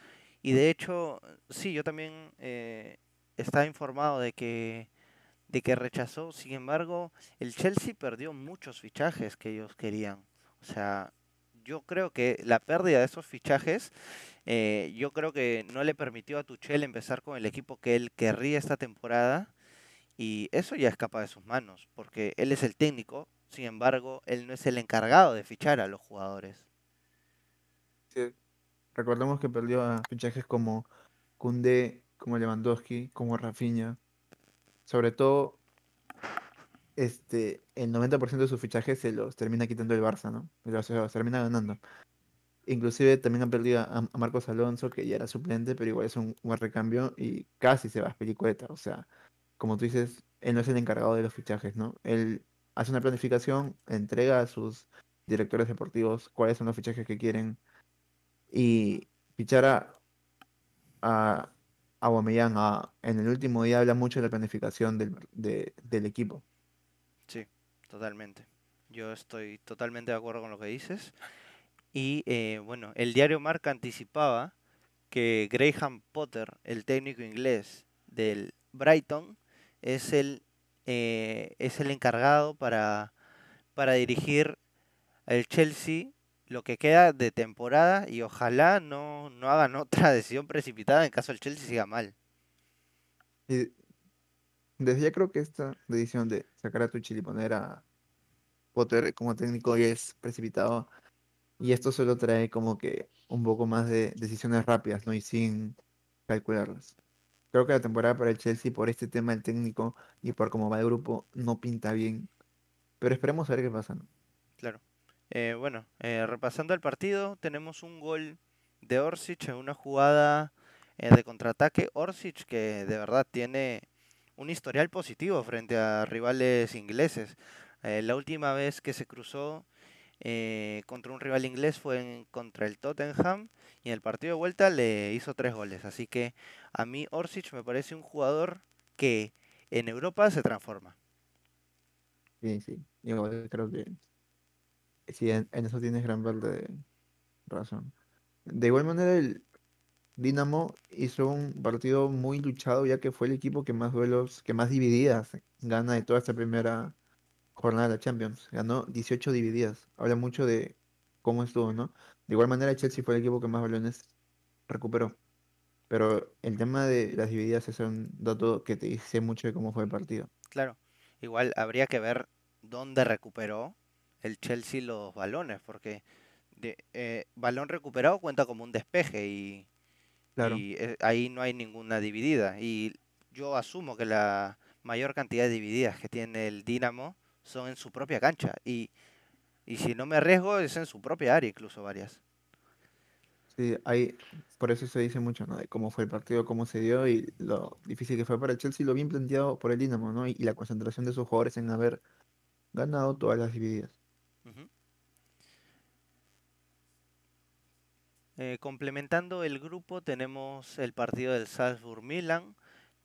Y de hecho, sí, yo también eh, estaba informado de que de que rechazó. Sin embargo, el Chelsea perdió muchos fichajes que ellos querían. O sea, yo creo que la pérdida de esos fichajes, eh, yo creo que no le permitió a Tuchel empezar con el equipo que él querría esta temporada. Y eso ya escapa de sus manos, porque él es el técnico, sin embargo, él no es el encargado de fichar a los jugadores. Sí. Recordemos que perdió a fichajes como Kunde, como Lewandowski, como Rafinha. Sobre todo, este, el 90% de sus fichajes se los termina quitando el Barça, ¿no? se los termina ganando. Inclusive también han perdido a, Marcos Alonso, que ya era suplente, pero igual es un buen recambio y casi se va a Pelicueta. O sea, como tú dices, él no es el encargado de los fichajes, ¿no? Él hace una planificación, entrega a sus directores deportivos cuáles son los fichajes que quieren y fichar a, a, a en el último día habla mucho de la planificación del, del equipo. Sí, totalmente. Yo estoy totalmente de acuerdo con lo que dices. Y eh, bueno, el diario Marca anticipaba que Graham Potter, el técnico inglés del Brighton, es el, eh, es el encargado para, para dirigir el Chelsea lo que queda de temporada y ojalá no, no hagan (laughs) otra decisión precipitada en caso el Chelsea siga mal. Y desde ya creo que esta decisión de sacar a Tuchel y poner a Potter como técnico es precipitado. Y esto solo trae como que un poco más de decisiones rápidas, ¿no? Y sin calcularlas. Creo que la temporada para el Chelsea, por este tema del técnico y por cómo va el grupo, no pinta bien. Pero esperemos a ver qué pasa. Claro. Eh, bueno, eh, repasando el partido, tenemos un gol de Orsic en una jugada eh, de contraataque. Orsic que de verdad tiene un historial positivo frente a rivales ingleses. la última vez que se cruzó contra un rival inglés fue en, contra el Tottenham y en el partido de vuelta le hizo tres goles. Así que a mí Orsic me parece un jugador que en Europa se transforma. Sí, sí, creo que Sí, en, eso tienes gran parte de razón. De igual manera, el Dinamo hizo un partido muy luchado, ya que fue el equipo que más duelos, que más divididas gana de toda esta primera jornada de la Champions. Ganó 18 divididas. Habla mucho de cómo estuvo, ¿no? De igual manera, Chelsea fue el equipo que más balones recuperó. Pero el tema de las divididas es un dato que te dice mucho de cómo fue el partido. Claro, igual habría que ver dónde recuperó el Chelsea los balones, porque de, eh, balón recuperado cuenta como un despeje y, eh, ahí no hay ninguna dividida. Y yo asumo que la mayor cantidad de divididas que tiene el Dinamo son en su propia cancha. Y, y si no me arriesgo, es en su propia área, incluso varias. Sí, hay, por eso se dice mucho, ¿no? De cómo fue el partido, cómo se dio y lo difícil que fue para el Chelsea, lo bien planteado por el Dinamo, ¿no? y la concentración de sus jugadores en haber ganado todas las divididas. Eh, complementando el grupo tenemos el partido del Salzburg-Milan,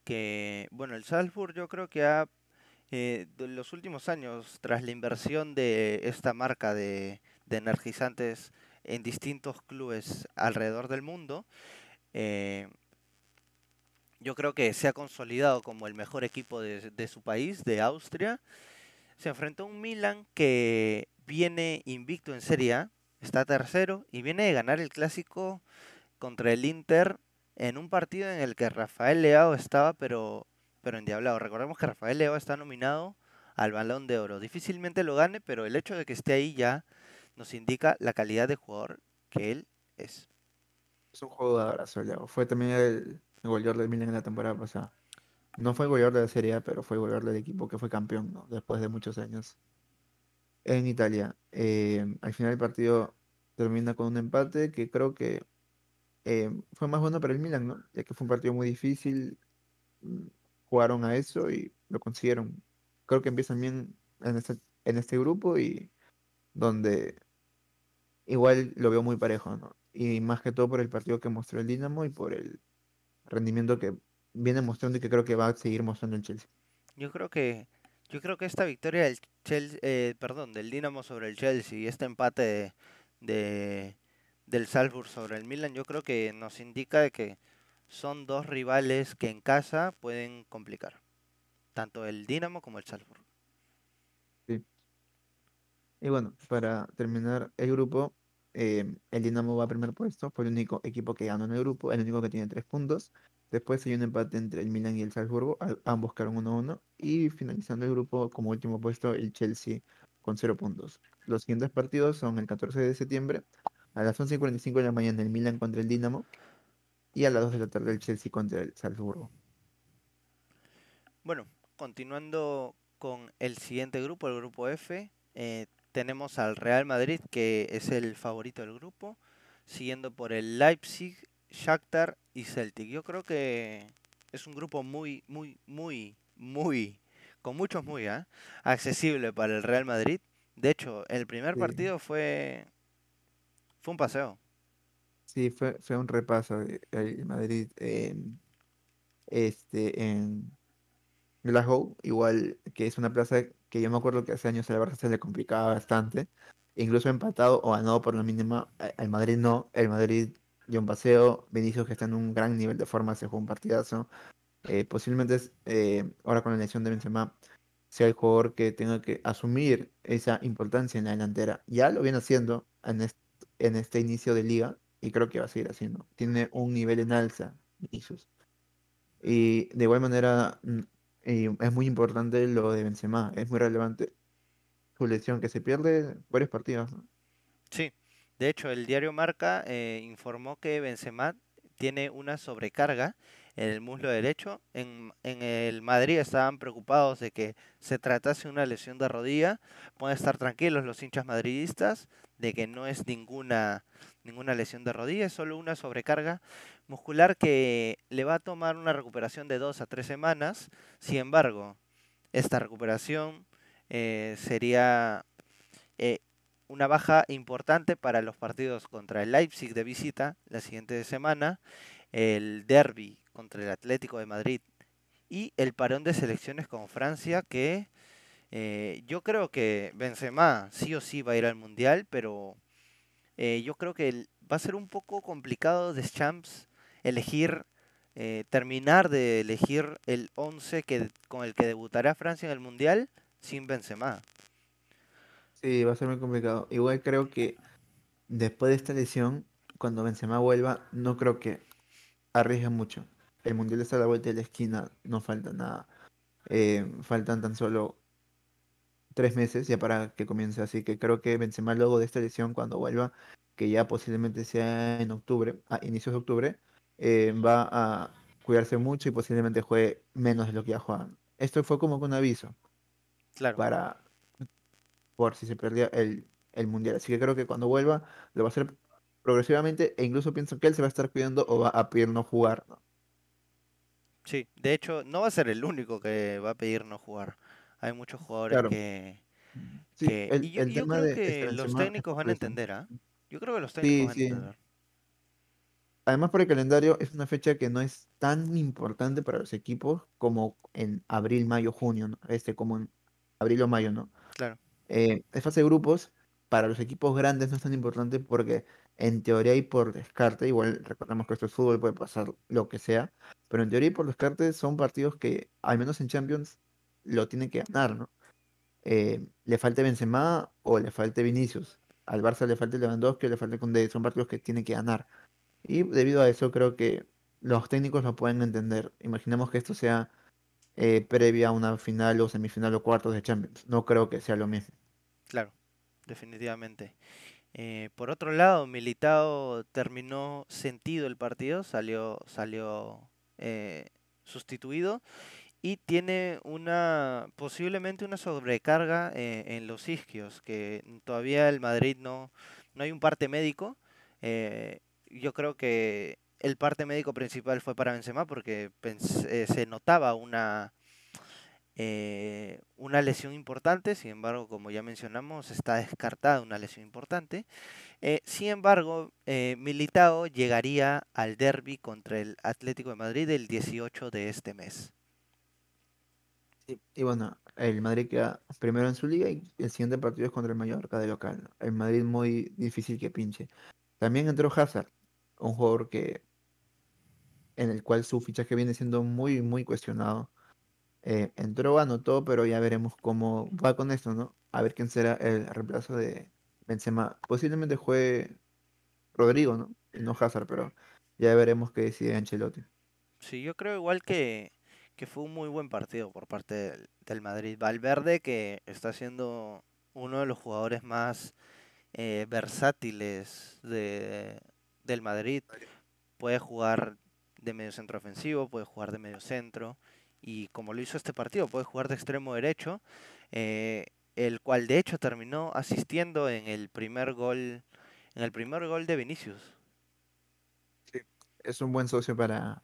que bueno, el Salzburg yo creo que ha, eh, los últimos años, tras la inversión de esta marca de, energizantes en distintos clubes alrededor del mundo, eh, yo creo que se ha consolidado como el mejor equipo de, de su país, de Austria. Se enfrentó a un Milan que viene invicto en Serie A, está tercero y viene de ganar el clásico contra el Inter en un partido en el que Rafael Leao estaba pero, pero endiablado. Recordemos que Rafael Leao está nominado al Balón de Oro. Difícilmente lo gane, pero el hecho de que esté ahí ya nos indica la calidad de jugador que él es. Es un abrazo, Leo. Fue también el, goleador del Milan en la temporada pasada. No fue goleador de la Serie A, pero fue goleador del equipo que fue campeón, ¿no? Después de muchos años en Italia. Eh, al final el partido termina con un empate que creo que eh, fue más bueno para el Milan, ¿no? Ya que fue un partido muy difícil, mm, jugaron a eso y lo consiguieron. Creo que empiezan bien en este, en este grupo y donde igual lo veo muy parejo, ¿no? Y más que todo por el partido que mostró el Dinamo y por el rendimiento que viene mostrando y que creo que va a seguir mostrando el Chelsea. Yo creo que yo creo que esta victoria del Chelsea, eh, perdón, del Dinamo sobre el Chelsea y este empate de, de- del Salzburg sobre el Milan, yo creo que nos indica que son dos rivales que en casa pueden complicar, tanto el Dinamo como el Salzburg. Sí. Y bueno, para terminar el grupo, eh, el Dinamo va a primer puesto, fue el único equipo que ganó en el grupo, el único que tiene tres puntos. Después hay un empate entre el Milan y el Salzburgo, ambos quedaron 1-1. Y finalizando el grupo como último puesto, el Chelsea con cero puntos. Los siguientes partidos son el 14 de septiembre, a las 11.45 de la mañana el Milan contra el Dinamo y a las 2 de la tarde el Chelsea contra el Salzburgo. Bueno, continuando con el siguiente grupo, el grupo F, eh, tenemos al Real Madrid, que es el favorito del grupo, siguiendo por el Leipzig, Shakhtar y Celtic. Yo creo que es un grupo muy, muy, muy, muy, con muchos muy, ¿ah? accesible para el Real Madrid. De hecho, el primer Sí, partido fue, fue un paseo. Sí, fue, fue un repaso el Madrid en, este, en Glasgow, igual que es una plaza que yo me acuerdo que hace años al Barça se le complicaba bastante, incluso empatado o ganado por la mínima, al Madrid no, el Madrid dio un paseo, Vinicius que está en un gran nivel de forma se jugó un partidazo, eh, posiblemente es, eh, ahora con la elección de Benzema sea el jugador que tenga que asumir esa importancia en la delantera, ya lo viene haciendo en este, en este inicio de liga y creo que va a seguir haciendo, tiene un nivel en alza, Vinicius. Y de igual manera, mm, es muy importante lo de Benzema, es muy relevante su lesión que se pierde varios partidos, ¿no? Sí, de hecho, el diario Marca eh, informó que Benzema tiene una sobrecarga en el muslo derecho. En, el Madrid estaban preocupados de que se tratase una lesión de rodilla. Pueden estar tranquilos los hinchas madridistas de que no es ninguna, ninguna lesión de rodilla, es solo una sobrecarga muscular que le va a tomar una recuperación de dos a tres semanas. Sin embargo, esta recuperación eh, sería eh, una baja importante para los partidos contra el Leipzig de visita la siguiente semana, el derby contra el Atlético de Madrid y el parón de selecciones con Francia que eh, yo creo que Benzema sí o sí va a ir al Mundial, pero eh, yo creo que va a ser un poco complicado de Champs elegir, eh, terminar de elegir el 11 que, con el que debutará Francia en el Mundial sin Benzema. Sí, va a ser muy complicado. Igual creo que después de esta lesión, cuando Benzema vuelva, no creo que arriesgue mucho. El Mundial está a la vuelta de la esquina, no falta nada. Eh, faltan tan solo tres meses ya para que comience, así que creo que Benzema luego de esta lesión, cuando vuelva, que ya posiblemente sea en octubre, a inicios de octubre, eh, va a cuidarse mucho y posiblemente juegue menos de lo que ya juega. Esto fue como un aviso Claro. para por si se perdía el, el mundial. Así que creo que cuando vuelva lo va a hacer progresivamente e incluso pienso que él se va a estar cuidando o va a pedir no jugar. ¿no? Sí, de hecho, no va a ser el único que va a pedir no jugar. Hay muchos jugadores Claro. que, Sí, que... el, Y yo, el y yo tema creo de que los técnicos van a entender, ¿ah? Yo creo que los técnicos Sí, van a sí. entender. Además por el calendario es una fecha que no es tan importante para los equipos como en abril, mayo, junio, ¿no? Este como en abril o mayo, ¿no? Claro, Eh, es fase de grupos, para los equipos grandes no es tan importante porque en teoría y por descarte, igual recordamos que esto es fútbol, puede pasar lo que sea, pero en teoría y por descarte son partidos que, al menos en Champions, lo tienen que ganar, ¿no? Eh, le falte Benzema o le falte Vinicius, al Barça le falte Lewandowski o le falte Koundé, son partidos que tiene que ganar. Y debido a eso creo que los técnicos lo pueden entender. Imaginemos que esto sea eh, previa a una final o semifinal o cuartos de Champions. No creo que sea lo mismo. claro. definitivamente. Eh, por otro lado, Militao terminó sentido el partido, salió, salió eh, sustituido y tiene una posiblemente una sobrecarga eh, en los isquios, que todavía el Madrid no, no hay un parte médico. yo creo que el parte médico principal fue para Benzema porque se notaba una eh, una lesión importante, sin embargo, como ya mencionamos, está descartada una lesión importante. Eh, sin embargo, eh, Militao llegaría al derby contra el Atlético de Madrid el 18 de este mes. Y, bueno, el Madrid queda primero en su liga y el siguiente partido es contra el Mallorca de local. El Madrid muy difícil que pinche. También entró Hazard, un jugador que en el cual su fichaje viene siendo muy, muy cuestionado eh, entró, anotó, pero ya veremos cómo va con esto, ¿no? A ver quién será el reemplazo de Benzema. Posiblemente juegue Rodrigo, ¿no? No Hazard, pero ya veremos qué decide Ancelotti. Sí, yo creo igual que, que fue un muy buen partido por parte del, Madrid. Valverde, que está siendo uno de los jugadores más eh, versátiles de, del Madrid. Puede jugar de medio centro ofensivo, puede jugar de medio centro y como lo hizo este partido, puede jugar de extremo derecho, eh, el cual de hecho terminó asistiendo en el primer gol, en el primer gol de Vinicius. Sí, es un buen socio para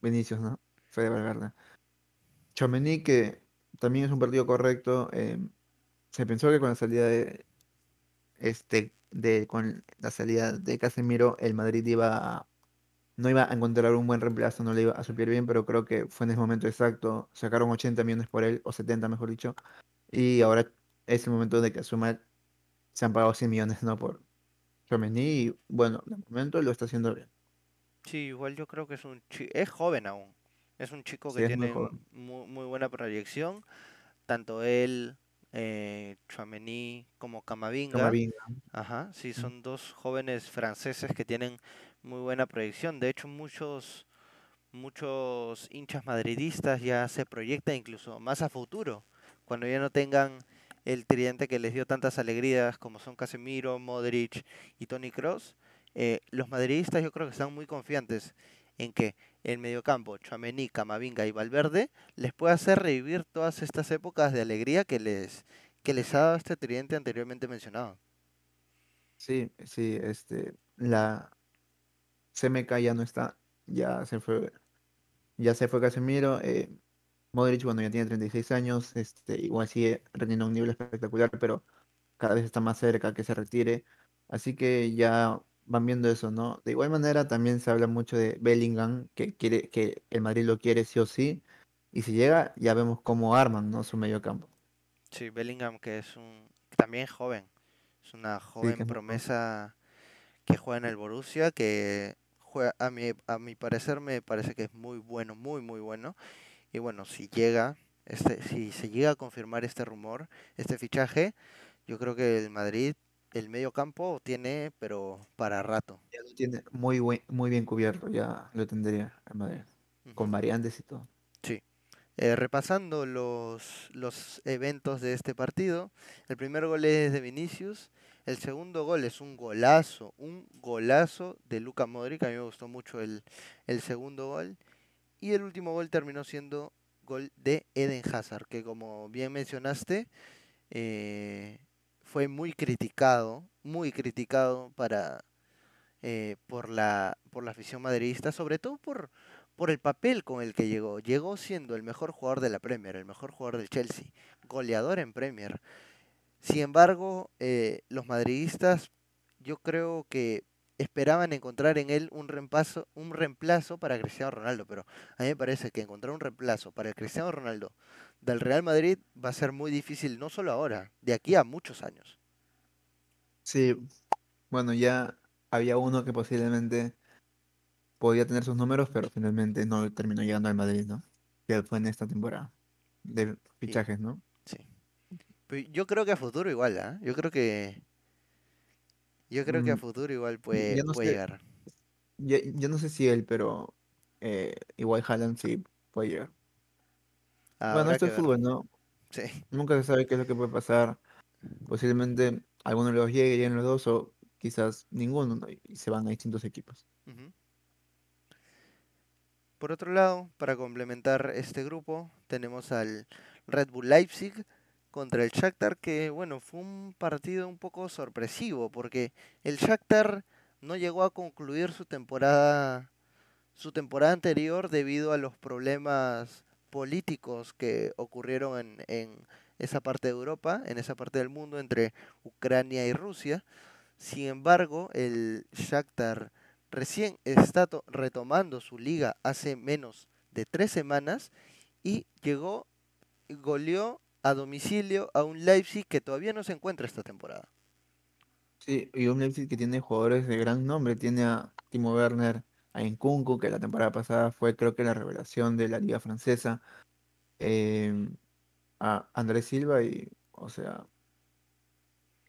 Vinicius, ¿no? Fede Valverde. Chomení, que también es un partido correcto, eh, se pensó que con la salida de este de con la salida de Casemiro el Madrid iba a no iba a encontrar un buen reemplazo, no le iba a suplir bien, pero creo que fue en ese momento exacto. Sacaron 80 millones por él, o 70 mejor dicho, y ahora es el momento de que asuma, se han pagado 100 millones ¿no? por Chomení, y bueno, de momento lo está haciendo bien. Sí, igual yo creo que es un chico, es joven aún, es un chico que tiene muy, buena proyección, tanto él, eh, como Camavinga. Camavinga. Ajá, sí, son dos jóvenes franceses que tienen muy buena proyección. De hecho, muchos, muchos hinchas madridistas ya se proyectan incluso más a futuro, cuando ya no tengan el tridente que les dio tantas alegrías como son Casemiro, Modric y Tony Cross. Eh, los madridistas yo creo que están muy confiantes en que el mediocampo, Chouameni, Camavinga y Valverde les puede hacer revivir todas estas épocas de alegría que les, que les ha dado este tridente anteriormente mencionado. Sí, sí, este, la, CMK ya no está, ya se fue, ya se fue Casemiro. Eh, Modric, bueno, ya tiene 36 años, este, igual sigue rendiendo un nivel espectacular, pero cada vez está más cerca que se retire. Así que ya van viendo eso, ¿no? De igual manera también se habla mucho de Bellingham, que quiere, que el Madrid lo quiere sí o sí. Y si llega, ya vemos cómo arman, ¿no? Su medio campo. Sí, Bellingham, que es un también joven. Es una joven promesa que juega en el Borussia, que a mi, a mi parecer me parece que es muy bueno, muy muy bueno. Y bueno, si llega, este, si se llega a confirmar este rumor, este fichaje, yo creo que el Madrid, el medio campo tiene, pero para rato. Ya lo tiene muy muy bien cubierto, ya lo tendría el Madrid, con variantes y todo. Sí. Eh, repasando los, los eventos de este partido, el primer gol es de Vinicius, el segundo gol es un golazo, un golazo de Luka Modric. A mí me gustó mucho el, segundo gol. Y el último gol terminó siendo gol de Eden Hazard, que como bien mencionaste, eh, fue muy criticado, muy criticado para, eh, por, la, por la afición madridista, sobre todo por, por el papel con el que llegó. Llegó siendo el mejor jugador de la Premier, el mejor jugador del Chelsea, goleador en Premier. Sin embargo, eh, los madridistas yo creo que esperaban encontrar en él un reemplazo, un reemplazo para Cristiano Ronaldo, pero a mí me parece que encontrar un reemplazo para el Cristiano Ronaldo del Real Madrid va a ser muy difícil, no solo ahora, de aquí a muchos años. Sí, bueno, ya había uno que posiblemente podía tener sus números, pero finalmente no terminó llegando al Madrid, ¿no? Que fue en esta temporada de fichajes, ¿no? Yo creo que a futuro igual, ¿ah? Yo creo que. Yo creo que a mm, futuro igual puede, llegar. Yo, no sé si él, pero eh, igual Haaland sí puede llegar. bueno, esto es fútbol, ¿no? Sí. Nunca se sabe qué es lo que puede pasar. Posiblemente alguno de los llegue, lleguen los dos, o quizás ninguno, ¿no? y se van a distintos equipos. Por otro lado, para complementar este grupo, tenemos al Red Bull Leipzig contra el Shakhtar, que bueno, fue un partido un poco sorpresivo, porque el Shakhtar no llegó a concluir su temporada, su temporada anterior debido a los problemas políticos que ocurrieron en, en esa parte de Europa, en esa parte del mundo entre Ucrania y Rusia. Sin embargo, el Shakhtar recién está to- retomando su liga hace menos de tres semanas y llegó, goleó a domicilio a un Leipzig que todavía no se encuentra esta temporada. Sí, y un Leipzig que tiene jugadores de gran nombre, tiene a Timo Werner, a Nkunku, que la temporada pasada fue creo que la revelación de la liga francesa, em, a Andrés Silva y, o sea,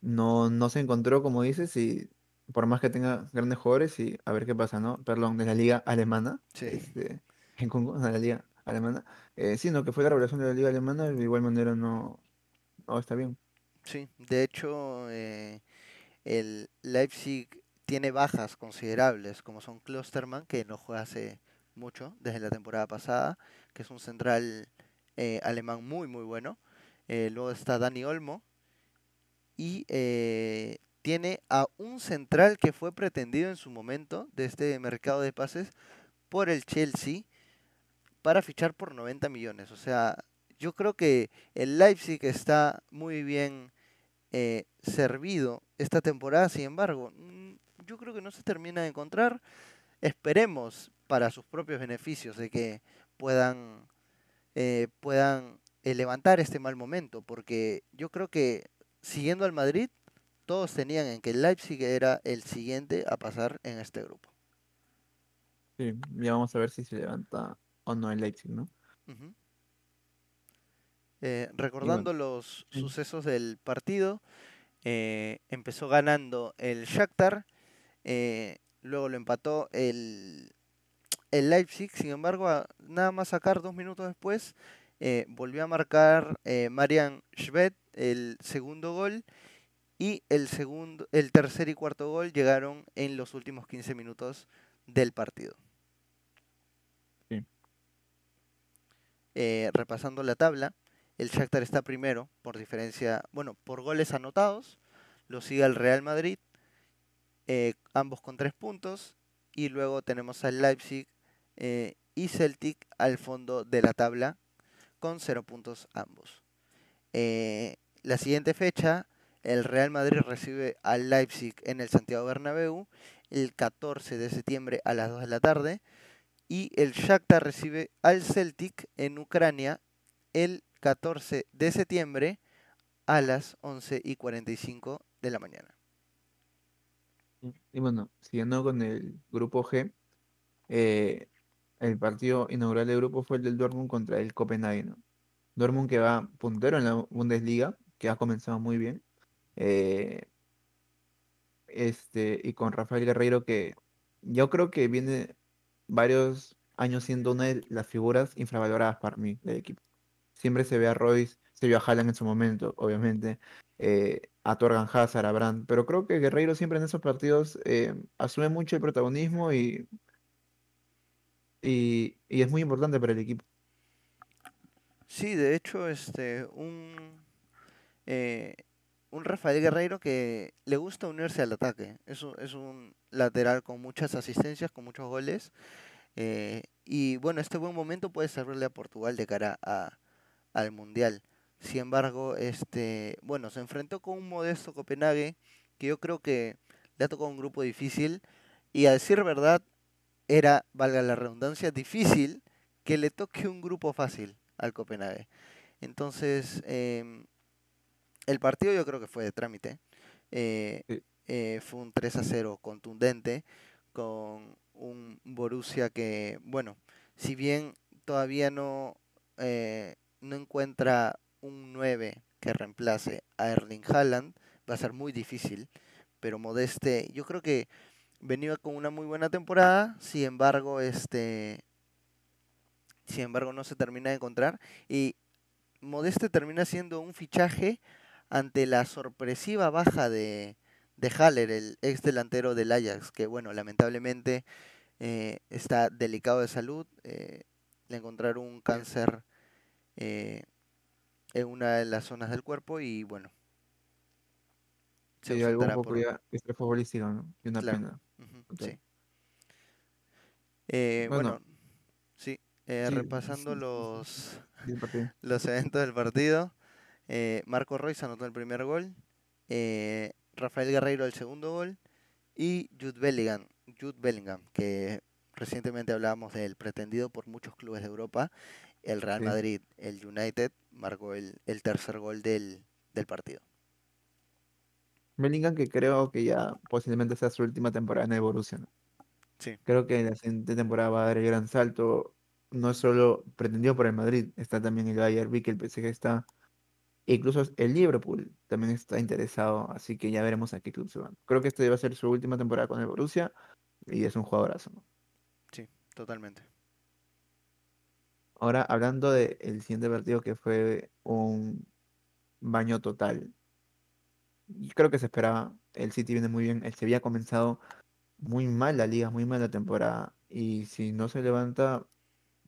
no, no se encontró, como dices, y por más que tenga grandes jugadores, y a ver qué pasa, ¿no? Perdón, de la liga alemana, Sí, este, de la liga alemana, eh, sino que fue la revelación de la liga alemana, de igual manera no, no está bien. sí. De hecho, eh, el Leipzig tiene bajas considerables, como son Klosterman, que no juega hace mucho, desde la temporada pasada, que es un central eh, alemán muy, muy bueno. Eh, luego está Dani Olmo, y eh, tiene a un central que fue pretendido en su momento de este mercado de pases por el Chelsea para fichar por 90 millones. O sea, yo creo que el Leipzig está muy bien eh, servido esta temporada, sin embargo, yo creo que no se termina de encontrar. Esperemos para sus propios beneficios de que puedan, eh, puedan eh, levantar este mal momento, porque yo creo que siguiendo al Madrid, todos tenían en que el Leipzig era el siguiente a pasar en este grupo. Sí, ya vamos a ver si se levanta o no el Leipzig, ¿no? Eh, bueno, recordando los sí, sucesos del partido, eh, empezó ganando el Shakhtar, eh, luego lo empató el, el Leipzig, sin embargo, a- nada más sacar dos minutos después, eh, volvió a marcar eh, Marian Schmidt el segundo gol y el segundo, el tercer y cuarto gol llegaron en los últimos 15 minutos del partido. sí. Eh, repasando la tabla, el Shakhtar está primero por diferencia, bueno, por goles anotados, lo sigue el Real Madrid, eh, ambos con tres puntos, y luego tenemos al Leipzig eh, y Celtic al fondo de la tabla con cero puntos ambos. La siguiente fecha, el Real Madrid recibe al Leipzig en el Santiago Bernabéu el 14 de septiembre a las 2 de la tarde y el Shakhtar recibe al Celtic en Ucrania el 14 de septiembre a las 11 y 45 de la mañana. Y bueno, siguiendo con el grupo G, eh, el partido inaugural del grupo fue el del Dortmund contra el Copenhague, ¿no? Dortmund que va puntero en la Bundesliga, que ha comenzado muy bien. eh, este, y con Rafael Guerreiro que yo creo que viene varios años siendo una de las figuras infravaloradas para mí del equipo. Siempre se ve a Royce, se vio a Haaland en su momento, obviamente, eh, a Torgan Hazard, a Brandt, pero creo que Guerreiro siempre en esos partidos eh, asume mucho el protagonismo y, y, y es muy importante para el equipo. Sí, de hecho, este, un, eh, un Rafael Guerreiro que le gusta unirse al ataque. Es es un lateral con muchas asistencias, con muchos goles. eh, y bueno, este buen momento puede servirle a Portugal de cara a, al Mundial. Sin embargo, este, bueno, se enfrentó con un modesto Copenhague que yo creo que le ha tocado un grupo difícil. Y a decir verdad, era, valga la redundancia, difícil que le toque un grupo fácil al Copenhague. Entonces, em, el partido yo creo que fue de trámite. eh, Sí, eh, fue un 3 a 0 contundente con un Borussia que, bueno, si bien todavía no, eh, no encuentra un 9 que reemplace a Erling Haaland, va a ser muy difícil, pero Modeste, yo creo que venía con una muy buena temporada, sin embargo, este, sin embargo no se termina de encontrar y Modeste termina siendo un fichaje ante la sorpresiva baja de, de Haller, el ex delantero del Ajax, que bueno, lamentablemente eh, está delicado de salud, eh, le encontraron un cáncer eh, en una de las zonas del cuerpo y bueno. Se sí, algo un poco ya extrafutbolístico, ¿no? Y una pena. Sí. Eh, bueno, sí, eh, repasando los, (laughs) los eventos del partido. Eh, Marco Royce anotó el primer gol. Rafael Guerreiro el segundo gol. Y Jude Bellingham, Jude Bellingham, que recientemente hablábamos del pretendido por muchos clubes de Europa. El Real Madrid, el United, marcó el, tercer gol del, del partido. Bellingham que creo que ya posiblemente sea su última temporada en el Borussia. Creo que la siguiente temporada va a dar el gran salto. No solo pretendido por el Madrid, está también el Bayern, vi que el PSG está. Incluso el Liverpool también está interesado, así que ya veremos a qué club se van. Creo que esta va a ser su última temporada con el Borussia y es un jugadorazo. Sí, totalmente. Ahora, hablando del siguiente partido que fue un baño total. Y creo que se esperaba. El City viene muy bien. El Sevilla ha comenzado muy mal la liga, muy mal la temporada. Y si no se levanta,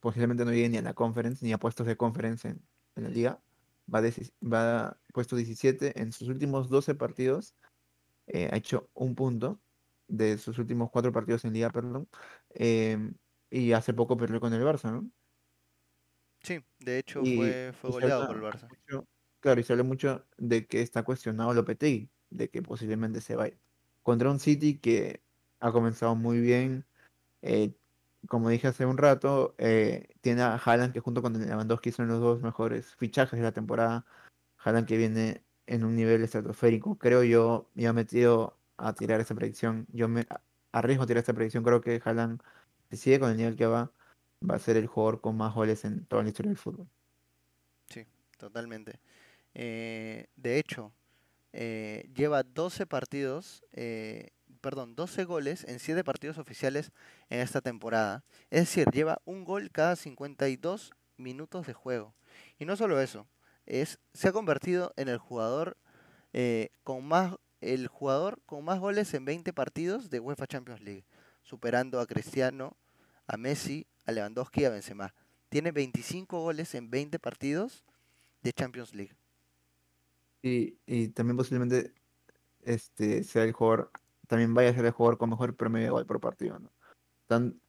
posiblemente no llegue ni a la conference, ni a puestos de conference en, la liga. Va, va puesto 17 en sus últimos 12 partidos. Eh, ha hecho un punto de sus últimos cuatro partidos en liga, perdón. Em, y hace poco perdió con el Barça, ¿no? Sí, de hecho fue, fue goleado por el Barça. claro, y se habla mucho de que está cuestionado Lopetegui, de que posiblemente se vaya. Contra un City que ha comenzado muy bien. Eh, como dije hace un rato, eh, tiene a Haaland que junto con Lewandowski son los dos mejores fichajes de la temporada. Haaland que viene en un nivel estratosférico. Creo yo, me ha metido a tirar esa predicción. Yo me arriesgo a tirar esta predicción. Creo que Haaland, si sigue con el nivel que va, va a ser el jugador con más goles en toda la historia del fútbol. Sí, totalmente. Eh, de hecho, lleva 12 partidos perdón, 12 goles en 7 partidos oficiales en esta temporada. Es decir, lleva un gol cada 52 minutos de juego. Y no solo eso, es, se ha convertido en el jugador eh, con más el jugador con más goles en 20 partidos de UEFA Champions League, superando a Cristiano, a Messi, a Lewandowski y a Benzema. Tiene 25 goles en 20 partidos de Champions League. Y, y también posiblemente este sea el jugador también vaya a ser el jugador con mejor promedio de gol por partido, ¿no?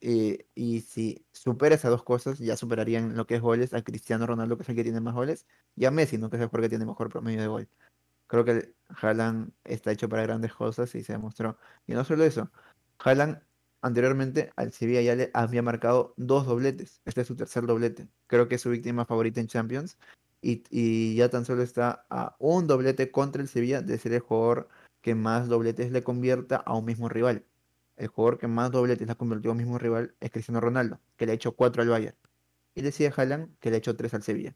Eh, y si supera esas dos cosas, ya superarían lo que es goles a Cristiano Ronaldo, que es el que tiene más goles, y a Messi, ¿no? que es el jugador que tiene mejor promedio de gol. Creo que Haaland está hecho para grandes cosas y se demostró. Y no solo eso, Haaland anteriormente al Sevilla ya le había marcado dos dobletes. Este es su tercer doblete. Creo que es su víctima favorita en Champions. Y, y ya tan solo está a un doblete contra el Sevilla de ser el jugador que más dobletes le convierta a un mismo rival. El jugador que más dobletes le ha convertido a un mismo rival es Cristiano Ronaldo, que le ha hecho 4 al Bayern. Y decía Haaland que le ha hecho 3 al Sevilla.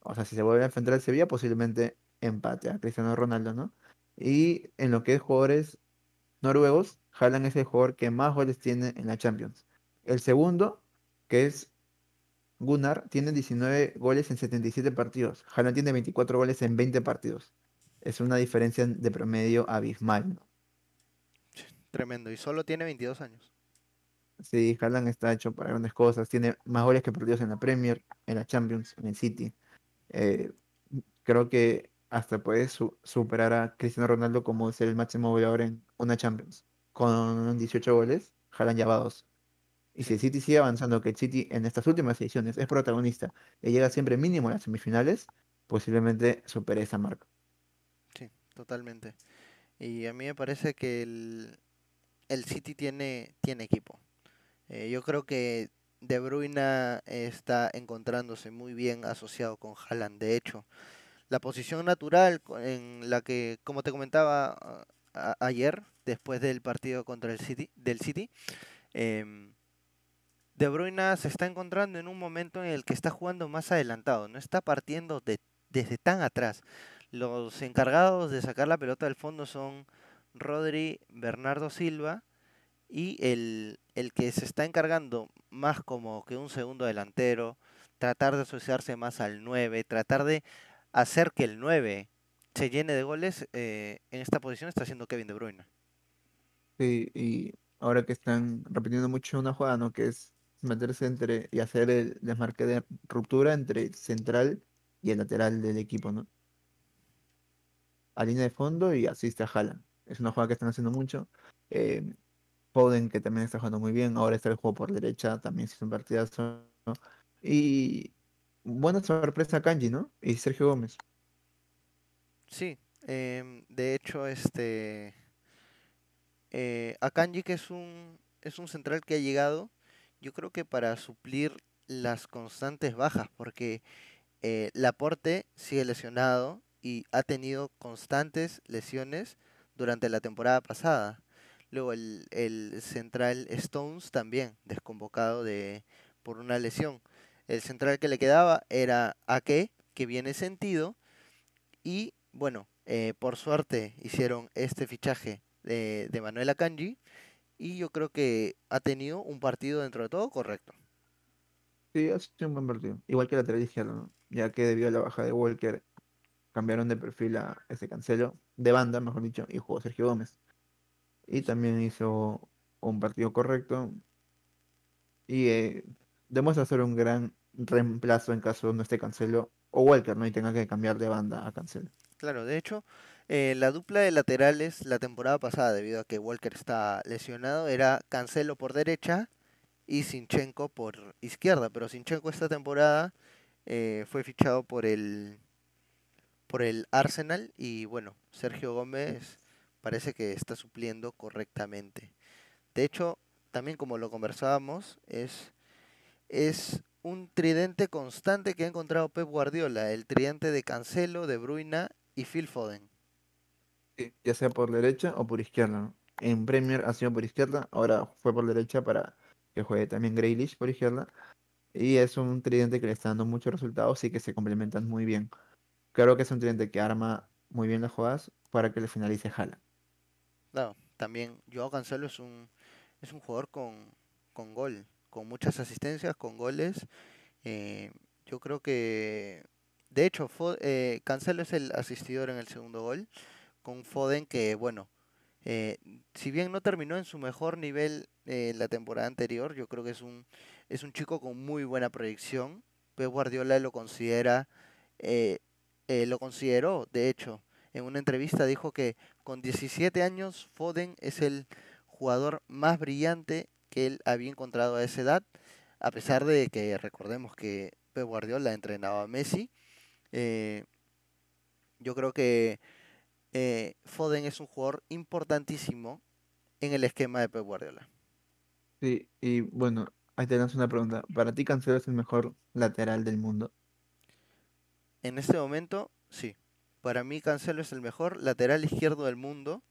O sea, si se vuelve a enfrentar al Sevilla, posiblemente empate a Cristiano Ronaldo, ¿no? Y en lo que es jugadores noruegos, Haaland es el jugador que más goles tiene en la Champions. El segundo, que es Gunnar, tiene 19 goles en 77 partidos. Haaland tiene 24 goles en 20 partidos es una diferencia de promedio abismal. Tremendo, y solo tiene 22 años. Sí, Haaland está hecho para grandes cosas, tiene más goles que perdidos en la Premier, en la Champions, en el City. Eh, creo que hasta puede superar a Cristiano Ronaldo como ser el máximo goleador en una Champions. Con 18 goles, Haaland ya va a dos. Y si el City sigue avanzando, que el City en estas últimas ediciones es protagonista y llega siempre mínimo a las semifinales, posiblemente supere esa marca totalmente. Y a mí me parece que el, el City tiene, tiene equipo. Eh, yo creo que De Bruyne está encontrándose muy bien asociado con Haaland. De hecho, la posición natural en la que, como te comentaba ayer, después del partido contra el City, del City, em, De Bruyne se está encontrando en un momento en el que está jugando más adelantado, no está partiendo de, desde tan atrás. Los encargados de sacar la pelota del fondo son Rodri, Bernardo Silva y el, que se está encargando más como que un segundo delantero, tratar de asociarse más al 9, tratar de hacer que el 9 se llene de goles, eh, en esta posición está haciendo Kevin De Bruyne. Sí, y ahora que están repitiendo mucho una jugada, ¿no? Que es meterse entre y hacer el desmarque de ruptura entre el central y el lateral del equipo, ¿no? A línea de fondo y asiste a Haaland. Es una jugada que están haciendo mucho. Eh, Foden, que también está jugando muy bien. Ahora está el juego por derecha, también es un partidazo. Y buena sorpresa Kanji, ¿no? Y Sergio Gómez. Sí, em, de hecho, este eh, Akanji, que es un, es un central que ha llegado, yo creo que para suplir las constantes bajas, porque eh, Laporte sigue lesionado y ha tenido constantes lesiones durante la temporada pasada. Luego el, el central Stones también desconvocado de, por una lesión. El central que le quedaba era Ake, que viene sentido. Y bueno, eh, por suerte hicieron este fichaje de, de Manuel Akanji. Y yo creo que ha tenido un partido dentro de todo correcto. Sí, ha sido un buen partido. Igual que la lateral. Ya que debido a la baja de Walker, cambiaron de perfil a ese cancelo, de banda, mejor dicho, y jugó Sergio Gómez. Y también hizo un partido correcto. Y eh, demuestra ser un gran reemplazo en caso no esté Cancelo o Walker, ¿no? Y tenga que cambiar de banda a Cancelo. Claro, de hecho, eh, la dupla de laterales la temporada pasada, debido a que Walker está lesionado, era Cancelo por derecha y Sinchenko por izquierda. Pero Sinchenko esta temporada eh, fue fichado por el por el Arsenal y bueno, Sergio Gómez parece que está supliendo correctamente. De hecho, también como lo conversábamos, es, es un tridente constante que ha encontrado Pep Guardiola, el tridente de Cancelo, de Bruyne y Phil Foden. Ya sea por derecha o por izquierda. En Premier ha sido por izquierda, ahora fue por derecha para que juegue también Grealish por izquierda. Y es un tridente que le está dando muchos resultados y que se complementan muy bien. Creo que es un tridente que arma muy bien las jugadas para que le finalice Jala. No, también Joao Cancelo es un, es un jugador con, con gol, con muchas asistencias, con goles. Eh, yo creo que, de hecho, Fo- eh, Cancelo es el asistidor en el segundo gol, con Foden que, bueno, eh, si bien no terminó en su mejor nivel la temporada anterior, yo creo que es un, es un chico con muy buena proyección. Pep Guardiola lo considera, eh, lo consideró, de hecho, en una entrevista dijo que con 17 años Foden es el jugador más brillante que él había encontrado a esa edad, a pesar de que recordemos que Pep Guardiola entrenaba a Messi. eh, yo creo que eh, Foden es un jugador importantísimo en el esquema de Pep Guardiola. Sí, y bueno, ahí te lanzo una pregunta. ¿Para ti Cancelo es el mejor lateral del mundo? En este momento, sí. Para mí Cancelo es el mejor lateral izquierdo del mundo.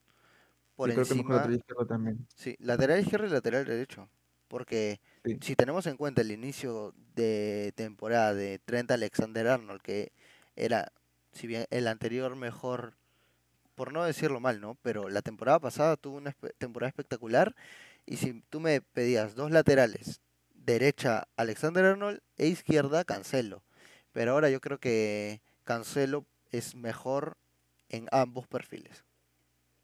Por Yo creo que el mejor encima, lateral izquierdo también. sí, lateral izquierdo y lateral derecho. Porque Sí, si tenemos en cuenta el inicio de temporada de Trent Alexander-Arnold, que era, si bien el anterior mejor, por no decirlo mal, ¿no? Pero la temporada pasada tuvo una espe- temporada espectacular. Y si tú me pedías dos laterales, derecha Alexander-Arnold e izquierda Cancelo. Pero ahora yo creo que Cancelo es mejor en ambos perfiles.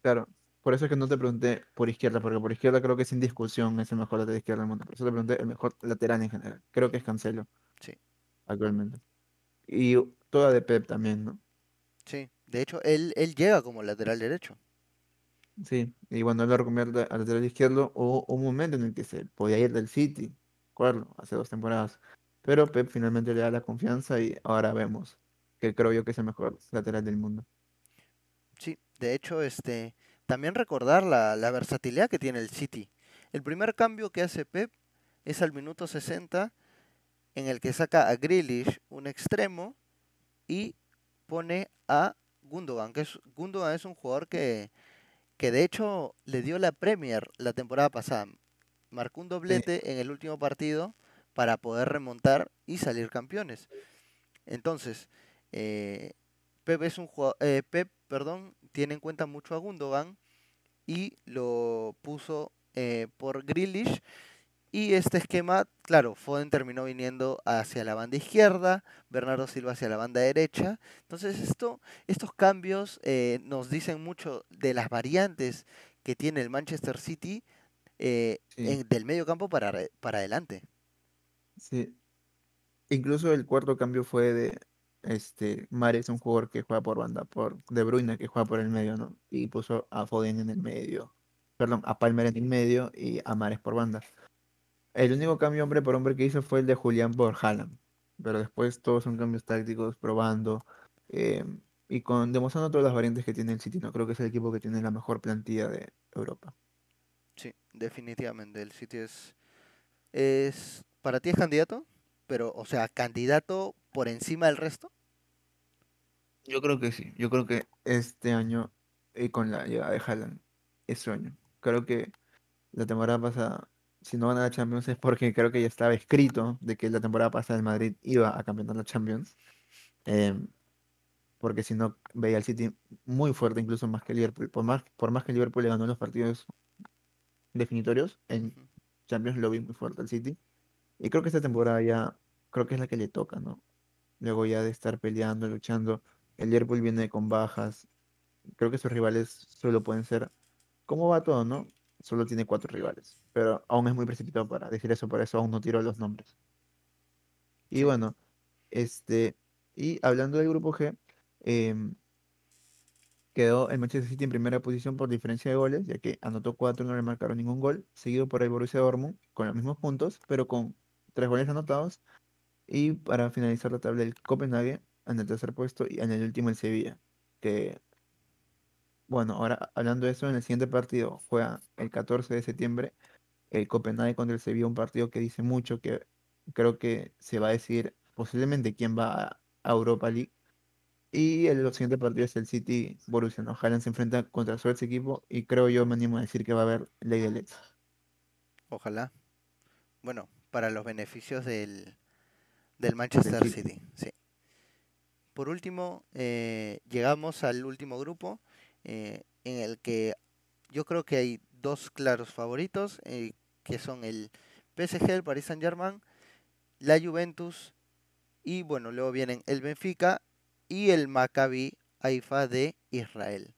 claro. Por eso es que no te pregunté por izquierda, porque por izquierda creo que sin discusión es el mejor lateral izquierdo del mundo. Por eso te pregunté el mejor lateral en general. Creo que es Cancelo Sí, actualmente. Y toda de Pep también, ¿no? sí. De hecho, él, él llega como lateral derecho. Sí, y cuando él lo reconvierte al lateral izquierdo, hubo un momento en el que se podía ir del City, recuerdo, hace dos temporadas. Pero Pep finalmente le da la confianza y ahora vemos que creo yo que es el mejor lateral del mundo. Sí, de hecho, este, también recordar la, la versatilidad que tiene el City. El primer cambio que hace Pep es al minuto 60, en el que saca a Grealish, un extremo, y pone a Gundogan, que es, Gundogan es un jugador que, que de hecho le dio la Premier la temporada pasada. Marcó un Sí, doblete en el último partido para poder remontar y salir campeones. Entonces, eh, Pep es un jugador, Pep, perdón, tiene en cuenta mucho a Gundogan y lo puso eh, por Grealish Y este esquema, claro, Foden terminó viniendo hacia la banda izquierda, Bernardo Silva hacia la banda derecha. Entonces esto, estos cambios eh, nos dicen mucho de las variantes que tiene el Manchester City eh, del medio campo para, para adelante. Sí. Incluso el cuarto cambio fue de este Mares, un jugador que juega por banda, por De Bruyne que juega por el medio, ¿no? Y puso a Foden en el medio. Perdón, a Palmer en el medio y a Mares por banda. El único cambio hombre por hombre que hizo fue el de Julián por Haaland. Pero después todos son cambios tácticos, probando eh, y con, demostrando todas las variantes que tiene el City. No creo que es el equipo que tiene la mejor plantilla de Europa. Sí, definitivamente. El City es, es. ¿Para ti es candidato? Pero, o sea, candidato por encima del resto. Yo creo que sí. Yo creo que este año, y con la llegada de Haaland, es sueño. Creo que la temporada pasada si no gana la Champions es porque creo que ya estaba escrito de que la temporada pasada el Madrid iba a campeonar la Champions. Em, porque si no, veía al City muy fuerte, incluso más que Liverpool. Por más, por más que Liverpool le ganó los partidos definitorios, en Champions lo vi muy fuerte al City. Y creo que esta temporada ya, creo que es la que le toca, ¿no? Luego ya de estar peleando, luchando, el Liverpool viene con bajas. Creo que sus rivales solo pueden ser. ¿Cómo va todo, no? Solo tiene cuatro rivales pero aún es muy precipitado para decir eso, por eso aún no tiro los nombres. Y bueno, este, y hablando del grupo G, em, quedó el Manchester City en primera posición por diferencia de goles, ya que anotó cuatro y no le marcaron ningún gol, seguido por el Borussia Dortmund con los mismos puntos, pero con tres goles anotados. Y para finalizar la tabla, el Copenhague en el tercer puesto y en el último el Sevilla, que bueno, ahora hablando de eso, en el siguiente partido juega el 14 de septiembre el Copenhague contra el Sevilla, un partido que dice mucho, que creo que se va a decir posiblemente quién va a Europa League. Y el siguiente partido es el City Borussia. ¿no? se enfrenta contra su ex equipo y creo yo me animo a decir que va a haber ley de. Ojalá. Bueno, para los beneficios del, del Manchester City. Sí. Por último, eh, llegamos al último grupo eh, en el que yo creo que hay dos claros favoritos, eh, que son el PSG, el Paris Saint Germain, la Juventus y bueno, luego vienen el Benfica y el Maccabi Haifa de Israel.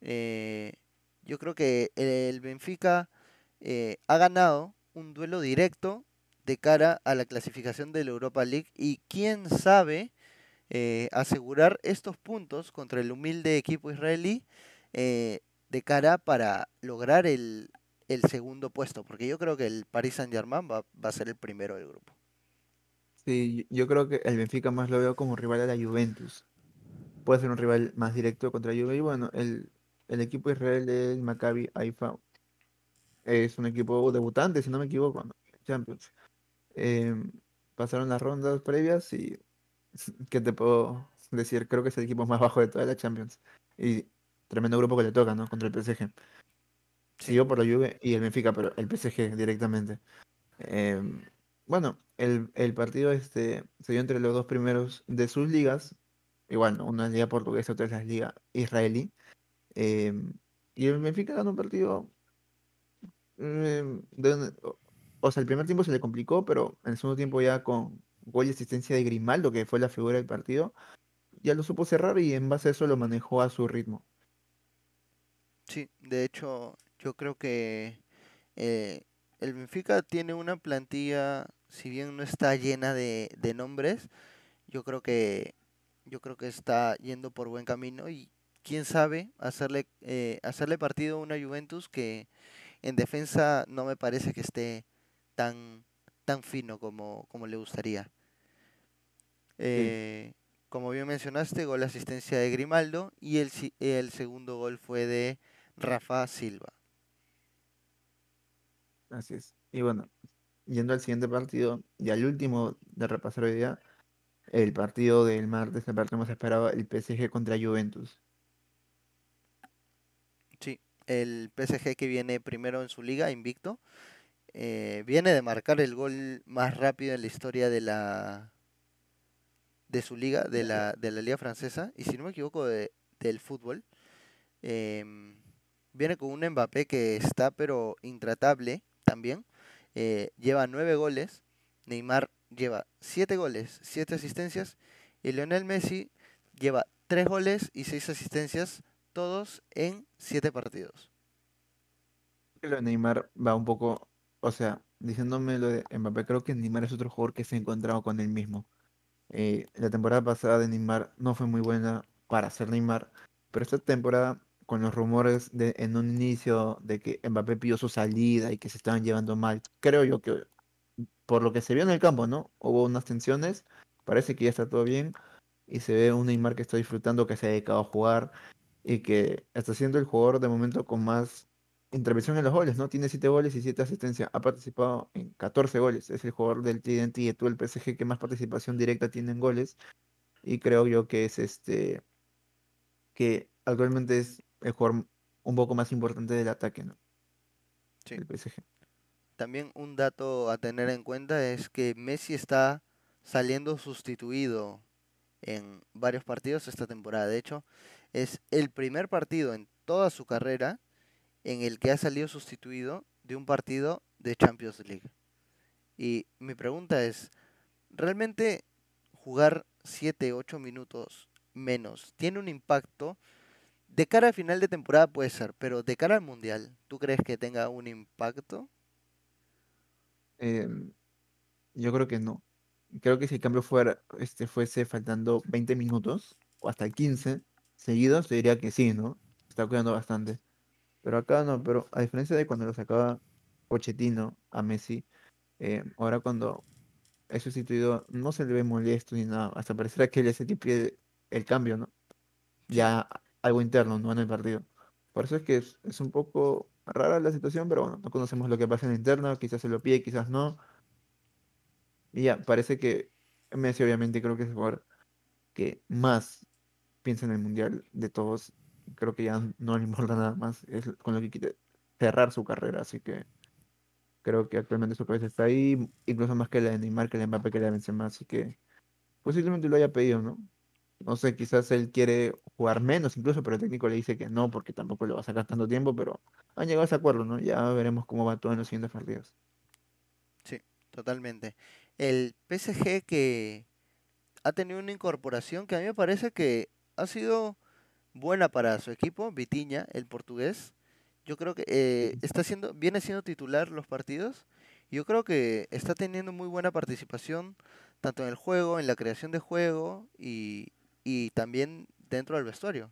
Yo creo que el Benfica ha ganado un duelo directo de cara a la clasificación de la Europa League y quién sabe asegurar estos puntos contra el humilde equipo israelí de cara para lograr el, segundo puesto, porque yo creo que el Paris Saint Germain va, a ser el primero del grupo. Sí, yo creo que el Benfica más lo veo como rival de la Juventus. Puede ser un rival más directo contra Juve. Y bueno, el, equipo israel del Maccabi Haifa es un equipo debutante, si no me equivoco, Champions. Em, pasaron las rondas previas y (laughs) ¿qué te puedo decir? Creo que es el equipo más bajo de toda la Champions. Y Tremendo grupo que le toca, ¿no? Contra el PSG. Siguió por la Juve y el Benfica, pero el PSG directamente. Em, bueno, el, partido este, se dio entre los dos primeros de sus ligas. Igual, ¿no? Una liga portuguesa, otra es la liga israelí. Em, y el Benfica ganó un partido. Em, o sea, el primer tiempo se le complicó, pero en el segundo tiempo ya con gol y asistencia de Grimaldo, que fue la figura del partido, ya lo supo cerrar y en base a eso lo manejó a su ritmo. Sí, de hecho, yo creo que eh, el Benfica tiene una plantilla, si bien no está llena de, nombres, yo creo que yo creo que está yendo por buen camino y quién sabe hacerle eh, hacerle partido a una Juventus que en defensa no me parece que esté tan tan fino como, como le gustaría. Eh, como bien mencionaste, gol asistencia de Grimaldo y el, el segundo gol fue de Rafa Silva. Así es. Y bueno, yendo al siguiente partido y al último de repasar hoy día, el partido del martes, el partido más esperado, el PSG contra Juventus. Sí, el PSG que viene primero en su liga, invicto, eh, viene de marcar el gol más rápido en la historia de la de su liga, de la, de la liga francesa, y si no me equivoco, de, del fútbol. Em, viene con un Mbappé que está pero intratable también. eh, lleva nueve goles, Neymar lleva siete goles, siete asistencias, y Lionel Messi lleva tres goles y seis asistencias, todos en siete partidos. Lo de Neymar va un poco, o sea, diciéndome lo de Mbappé, creo que Neymar es otro jugador que se ha encontrado con él mismo. Eh, la temporada pasada de Neymar no fue muy buena para ser Neymar, pero esta temporada, con los rumores de, en un inicio de que Mbappé pidió su salida y que se estaban llevando mal, creo yo que por lo que se vio en el campo, ¿no? Hubo unas tensiones, parece que ya está todo bien y se ve un Neymar que está disfrutando, que se ha dedicado a jugar y que está siendo el jugador de momento con más intervención en los goles, ¿no? Tiene 7 goles y 7 asistencias. Ha participado en 14 goles. Es el jugador del TNT y todo el PSG que más participación directa tiene en goles. Y creo yo que es este. que actualmente es el jugador un poco más importante del ataque, ¿no? Sí. El PSG. También un dato a tener en cuenta es que Messi está saliendo sustituido en varios partidos esta temporada. De hecho, es el primer partido en toda su carrera en el que ha salido sustituido de un partido de Champions League. Y mi pregunta es, ¿realmente jugar 7, 8 minutos menos tiene un impacto? De cara al final de temporada puede ser, pero de cara al Mundial, ¿tú crees que tenga un impacto? Em, yo creo que no. Creo que si el cambio fuera, este, fuese faltando 20 minutos o hasta 15 seguidos, te diría que sí, ¿no? Está cuidando bastante. Pero acá no, pero a diferencia de cuando lo sacaba Pochettino a Messi, eh, ahora cuando es sustituido no se le ve molesto ni nada, hasta parecerá que él es el pide el cambio, ¿no? Ya algo interno, no en el partido. Por eso es que es, un poco rara la situación, pero bueno, no conocemos lo que pasa en la interna, quizás se lo pide, quizás no. Y ya, parece que Messi obviamente creo que es el jugador que más piensa en el Mundial de todos. Creo que ya no (laughs) le importa nada más, es con lo que quiere cerrar su carrera, así que creo que actualmente su cabeza está ahí, incluso más que la de Neymar, que la de Mbappé, que la de Benzema, así que posiblemente lo haya pedido, ¿no? No sé, quizás él quiere jugar menos incluso, pero el técnico le dice que no, porque tampoco le va a sacar tanto tiempo, pero han llegado a ese acuerdo, ¿no? Ya veremos cómo va todo en los siguientes partidos. sí, totalmente. El PSG que ha tenido una incorporación que a mí me parece que ha sido buena para su equipo, Vitinha, el portugués. Yo creo que eh, está siendo, viene siendo titular los partidos. Yo creo que está teniendo muy buena participación tanto en el juego, en la creación de juego y, y también dentro del vestuario.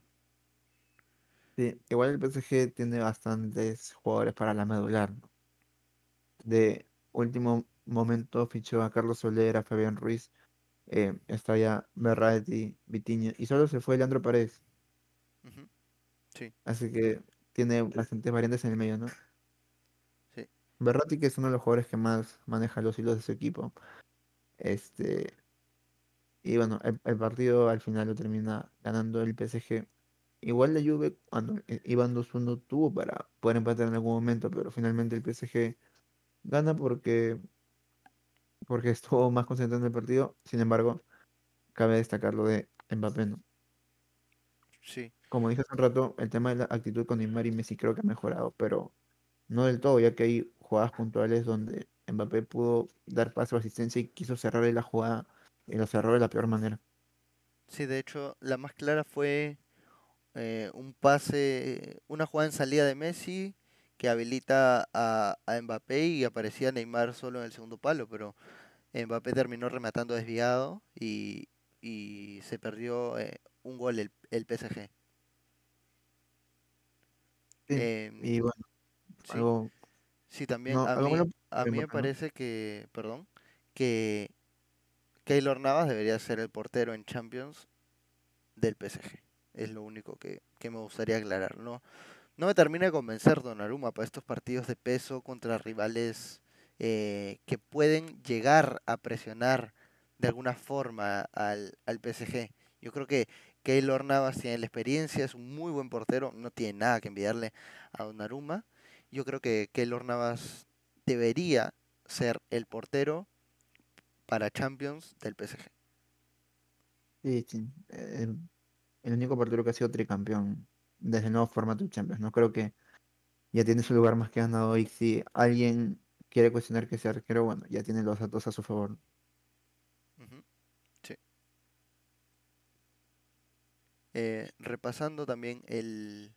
Sí, igual el PSG tiene bastantes jugadores para la medular. De último momento fichó a Carlos Soler, a Fabián Ruiz, eh, está ya Berratti, Vitinha, y solo se fue Leandro Paredes. Sí, Así que tiene bastantes variantes en el medio, ¿no? sí, Berratti, que es uno de los jugadores que más maneja los hilos de su equipo. Este, y bueno, el, el partido al final lo termina ganando el PSG. Igual la Juve, cuando iban 2-1, tuvo para poder empatar en algún momento, pero finalmente el PSG gana porque, porque estuvo más concentrado en el partido. Sin embargo, cabe destacar lo de Mbappé, ¿no? sí. Como dije hace un rato, el tema de la actitud con Neymar y Messi creo que ha mejorado, pero no del todo, ya que hay jugadas puntuales donde Mbappé pudo dar paso o asistencia y quiso cerrarle la jugada y lo cerró de la peor manera. Sí, de hecho, la más clara fue eh, un pase, una jugada en salida de Messi que habilita a, Mbappé y aparecía Neymar solo en el segundo palo, pero Mbappé terminó rematando desviado y, se perdió eh, un gol el PSG. Sí, Em, y bueno, sí, algo, sí, también no, a mí, a mí me parece que, perdón, que Keylor Navas debería ser el portero en Champions del PSG. Es lo único que, que me gustaría aclarar. No, no me termina de convencer Donnarumma para estos partidos de peso contra rivales eh, que pueden llegar a presionar de alguna forma al, al PSG. Yo creo que Keylor Navas tiene la experiencia, es un muy buen portero, no tiene nada que envidiarle a Donnarumma. Yo creo que Keylor Navas debería ser el portero para Champions del PSG. Sí, el único portero que ha sido tricampeón desde el nuevo formato de Champions, no creo que ya tiene su lugar más que ganado y si alguien quiere cuestionar que sea arquero, bueno, ya tiene los datos a su favor. Ujú, Sí. Eh, repasando también el,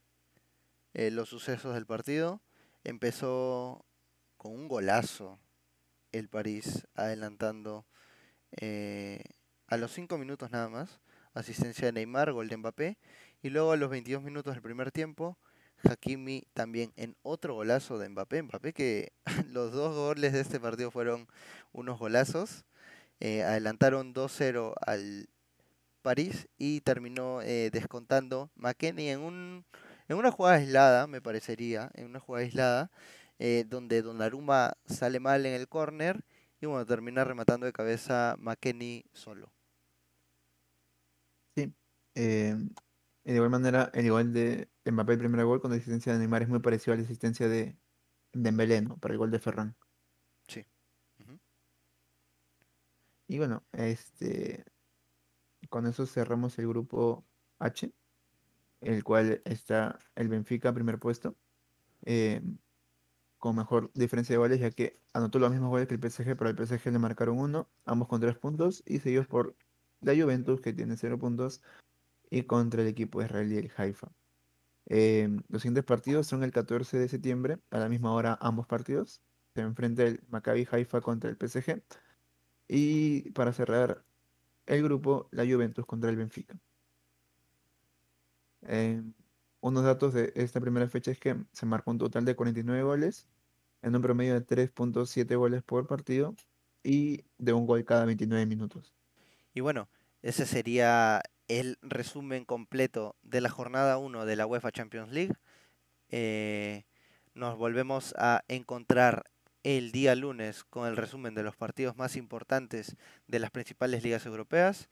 eh, los sucesos del partido, empezó con un golazo el París adelantando eh, a los 5 minutos nada más, asistencia de Neymar, gol de Mbappé, y luego a los 22 minutos del primer tiempo, Hakimi también en otro golazo de Mbappé, Mbappé que (laughs) los dos goles de este partido fueron unos golazos, adelantaron 2-0 al París y terminó eh, descontando McKennie en un en una jugada aislada, me parecería, en una jugada aislada, eh, donde Donnarumma sale mal en el córner y bueno, termina rematando de cabeza McKennie solo. Sí. eh, de igual manera, el gol de Mbappé, el primer gol con la asistencia de Neymar es muy parecido a la asistencia de Dembélé, ¿no? Para el gol de Ferran. Sí. Y bueno, este, con eso cerramos el grupo H, el cual está el Benfica, primer puesto, eh, con mejor diferencia de goles, ya que anotó los mismos goles que el PSG, pero al PSG le marcaron uno, ambos con tres puntos, y seguidos por la Juventus, que tiene cero puntos, y contra el equipo israelí, el Haifa. Eh, los siguientes partidos son el 14 de septiembre, a la misma hora ambos partidos. Se enfrenta el Maccabi Haifa contra el PSG. Y para cerrar el grupo, la Juventus contra el Benfica. Eh, unos datos de esta primera fecha es que se marcó un total de 49 goles, en un promedio de 3.7 goles por partido y de un gol cada 29 minutos. Y bueno, ese sería el resumen completo de la jornada 1 de la UEFA Champions League. Eh, nos volvemos a encontrar el día lunes con el resumen de los partidos más importantes de las principales ligas europeas.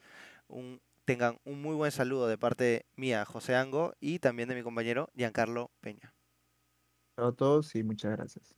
Un- tengan un muy buen saludo de parte mía, José Ango, y también de mi compañero Giancarlo Peña. A todos y muchas gracias.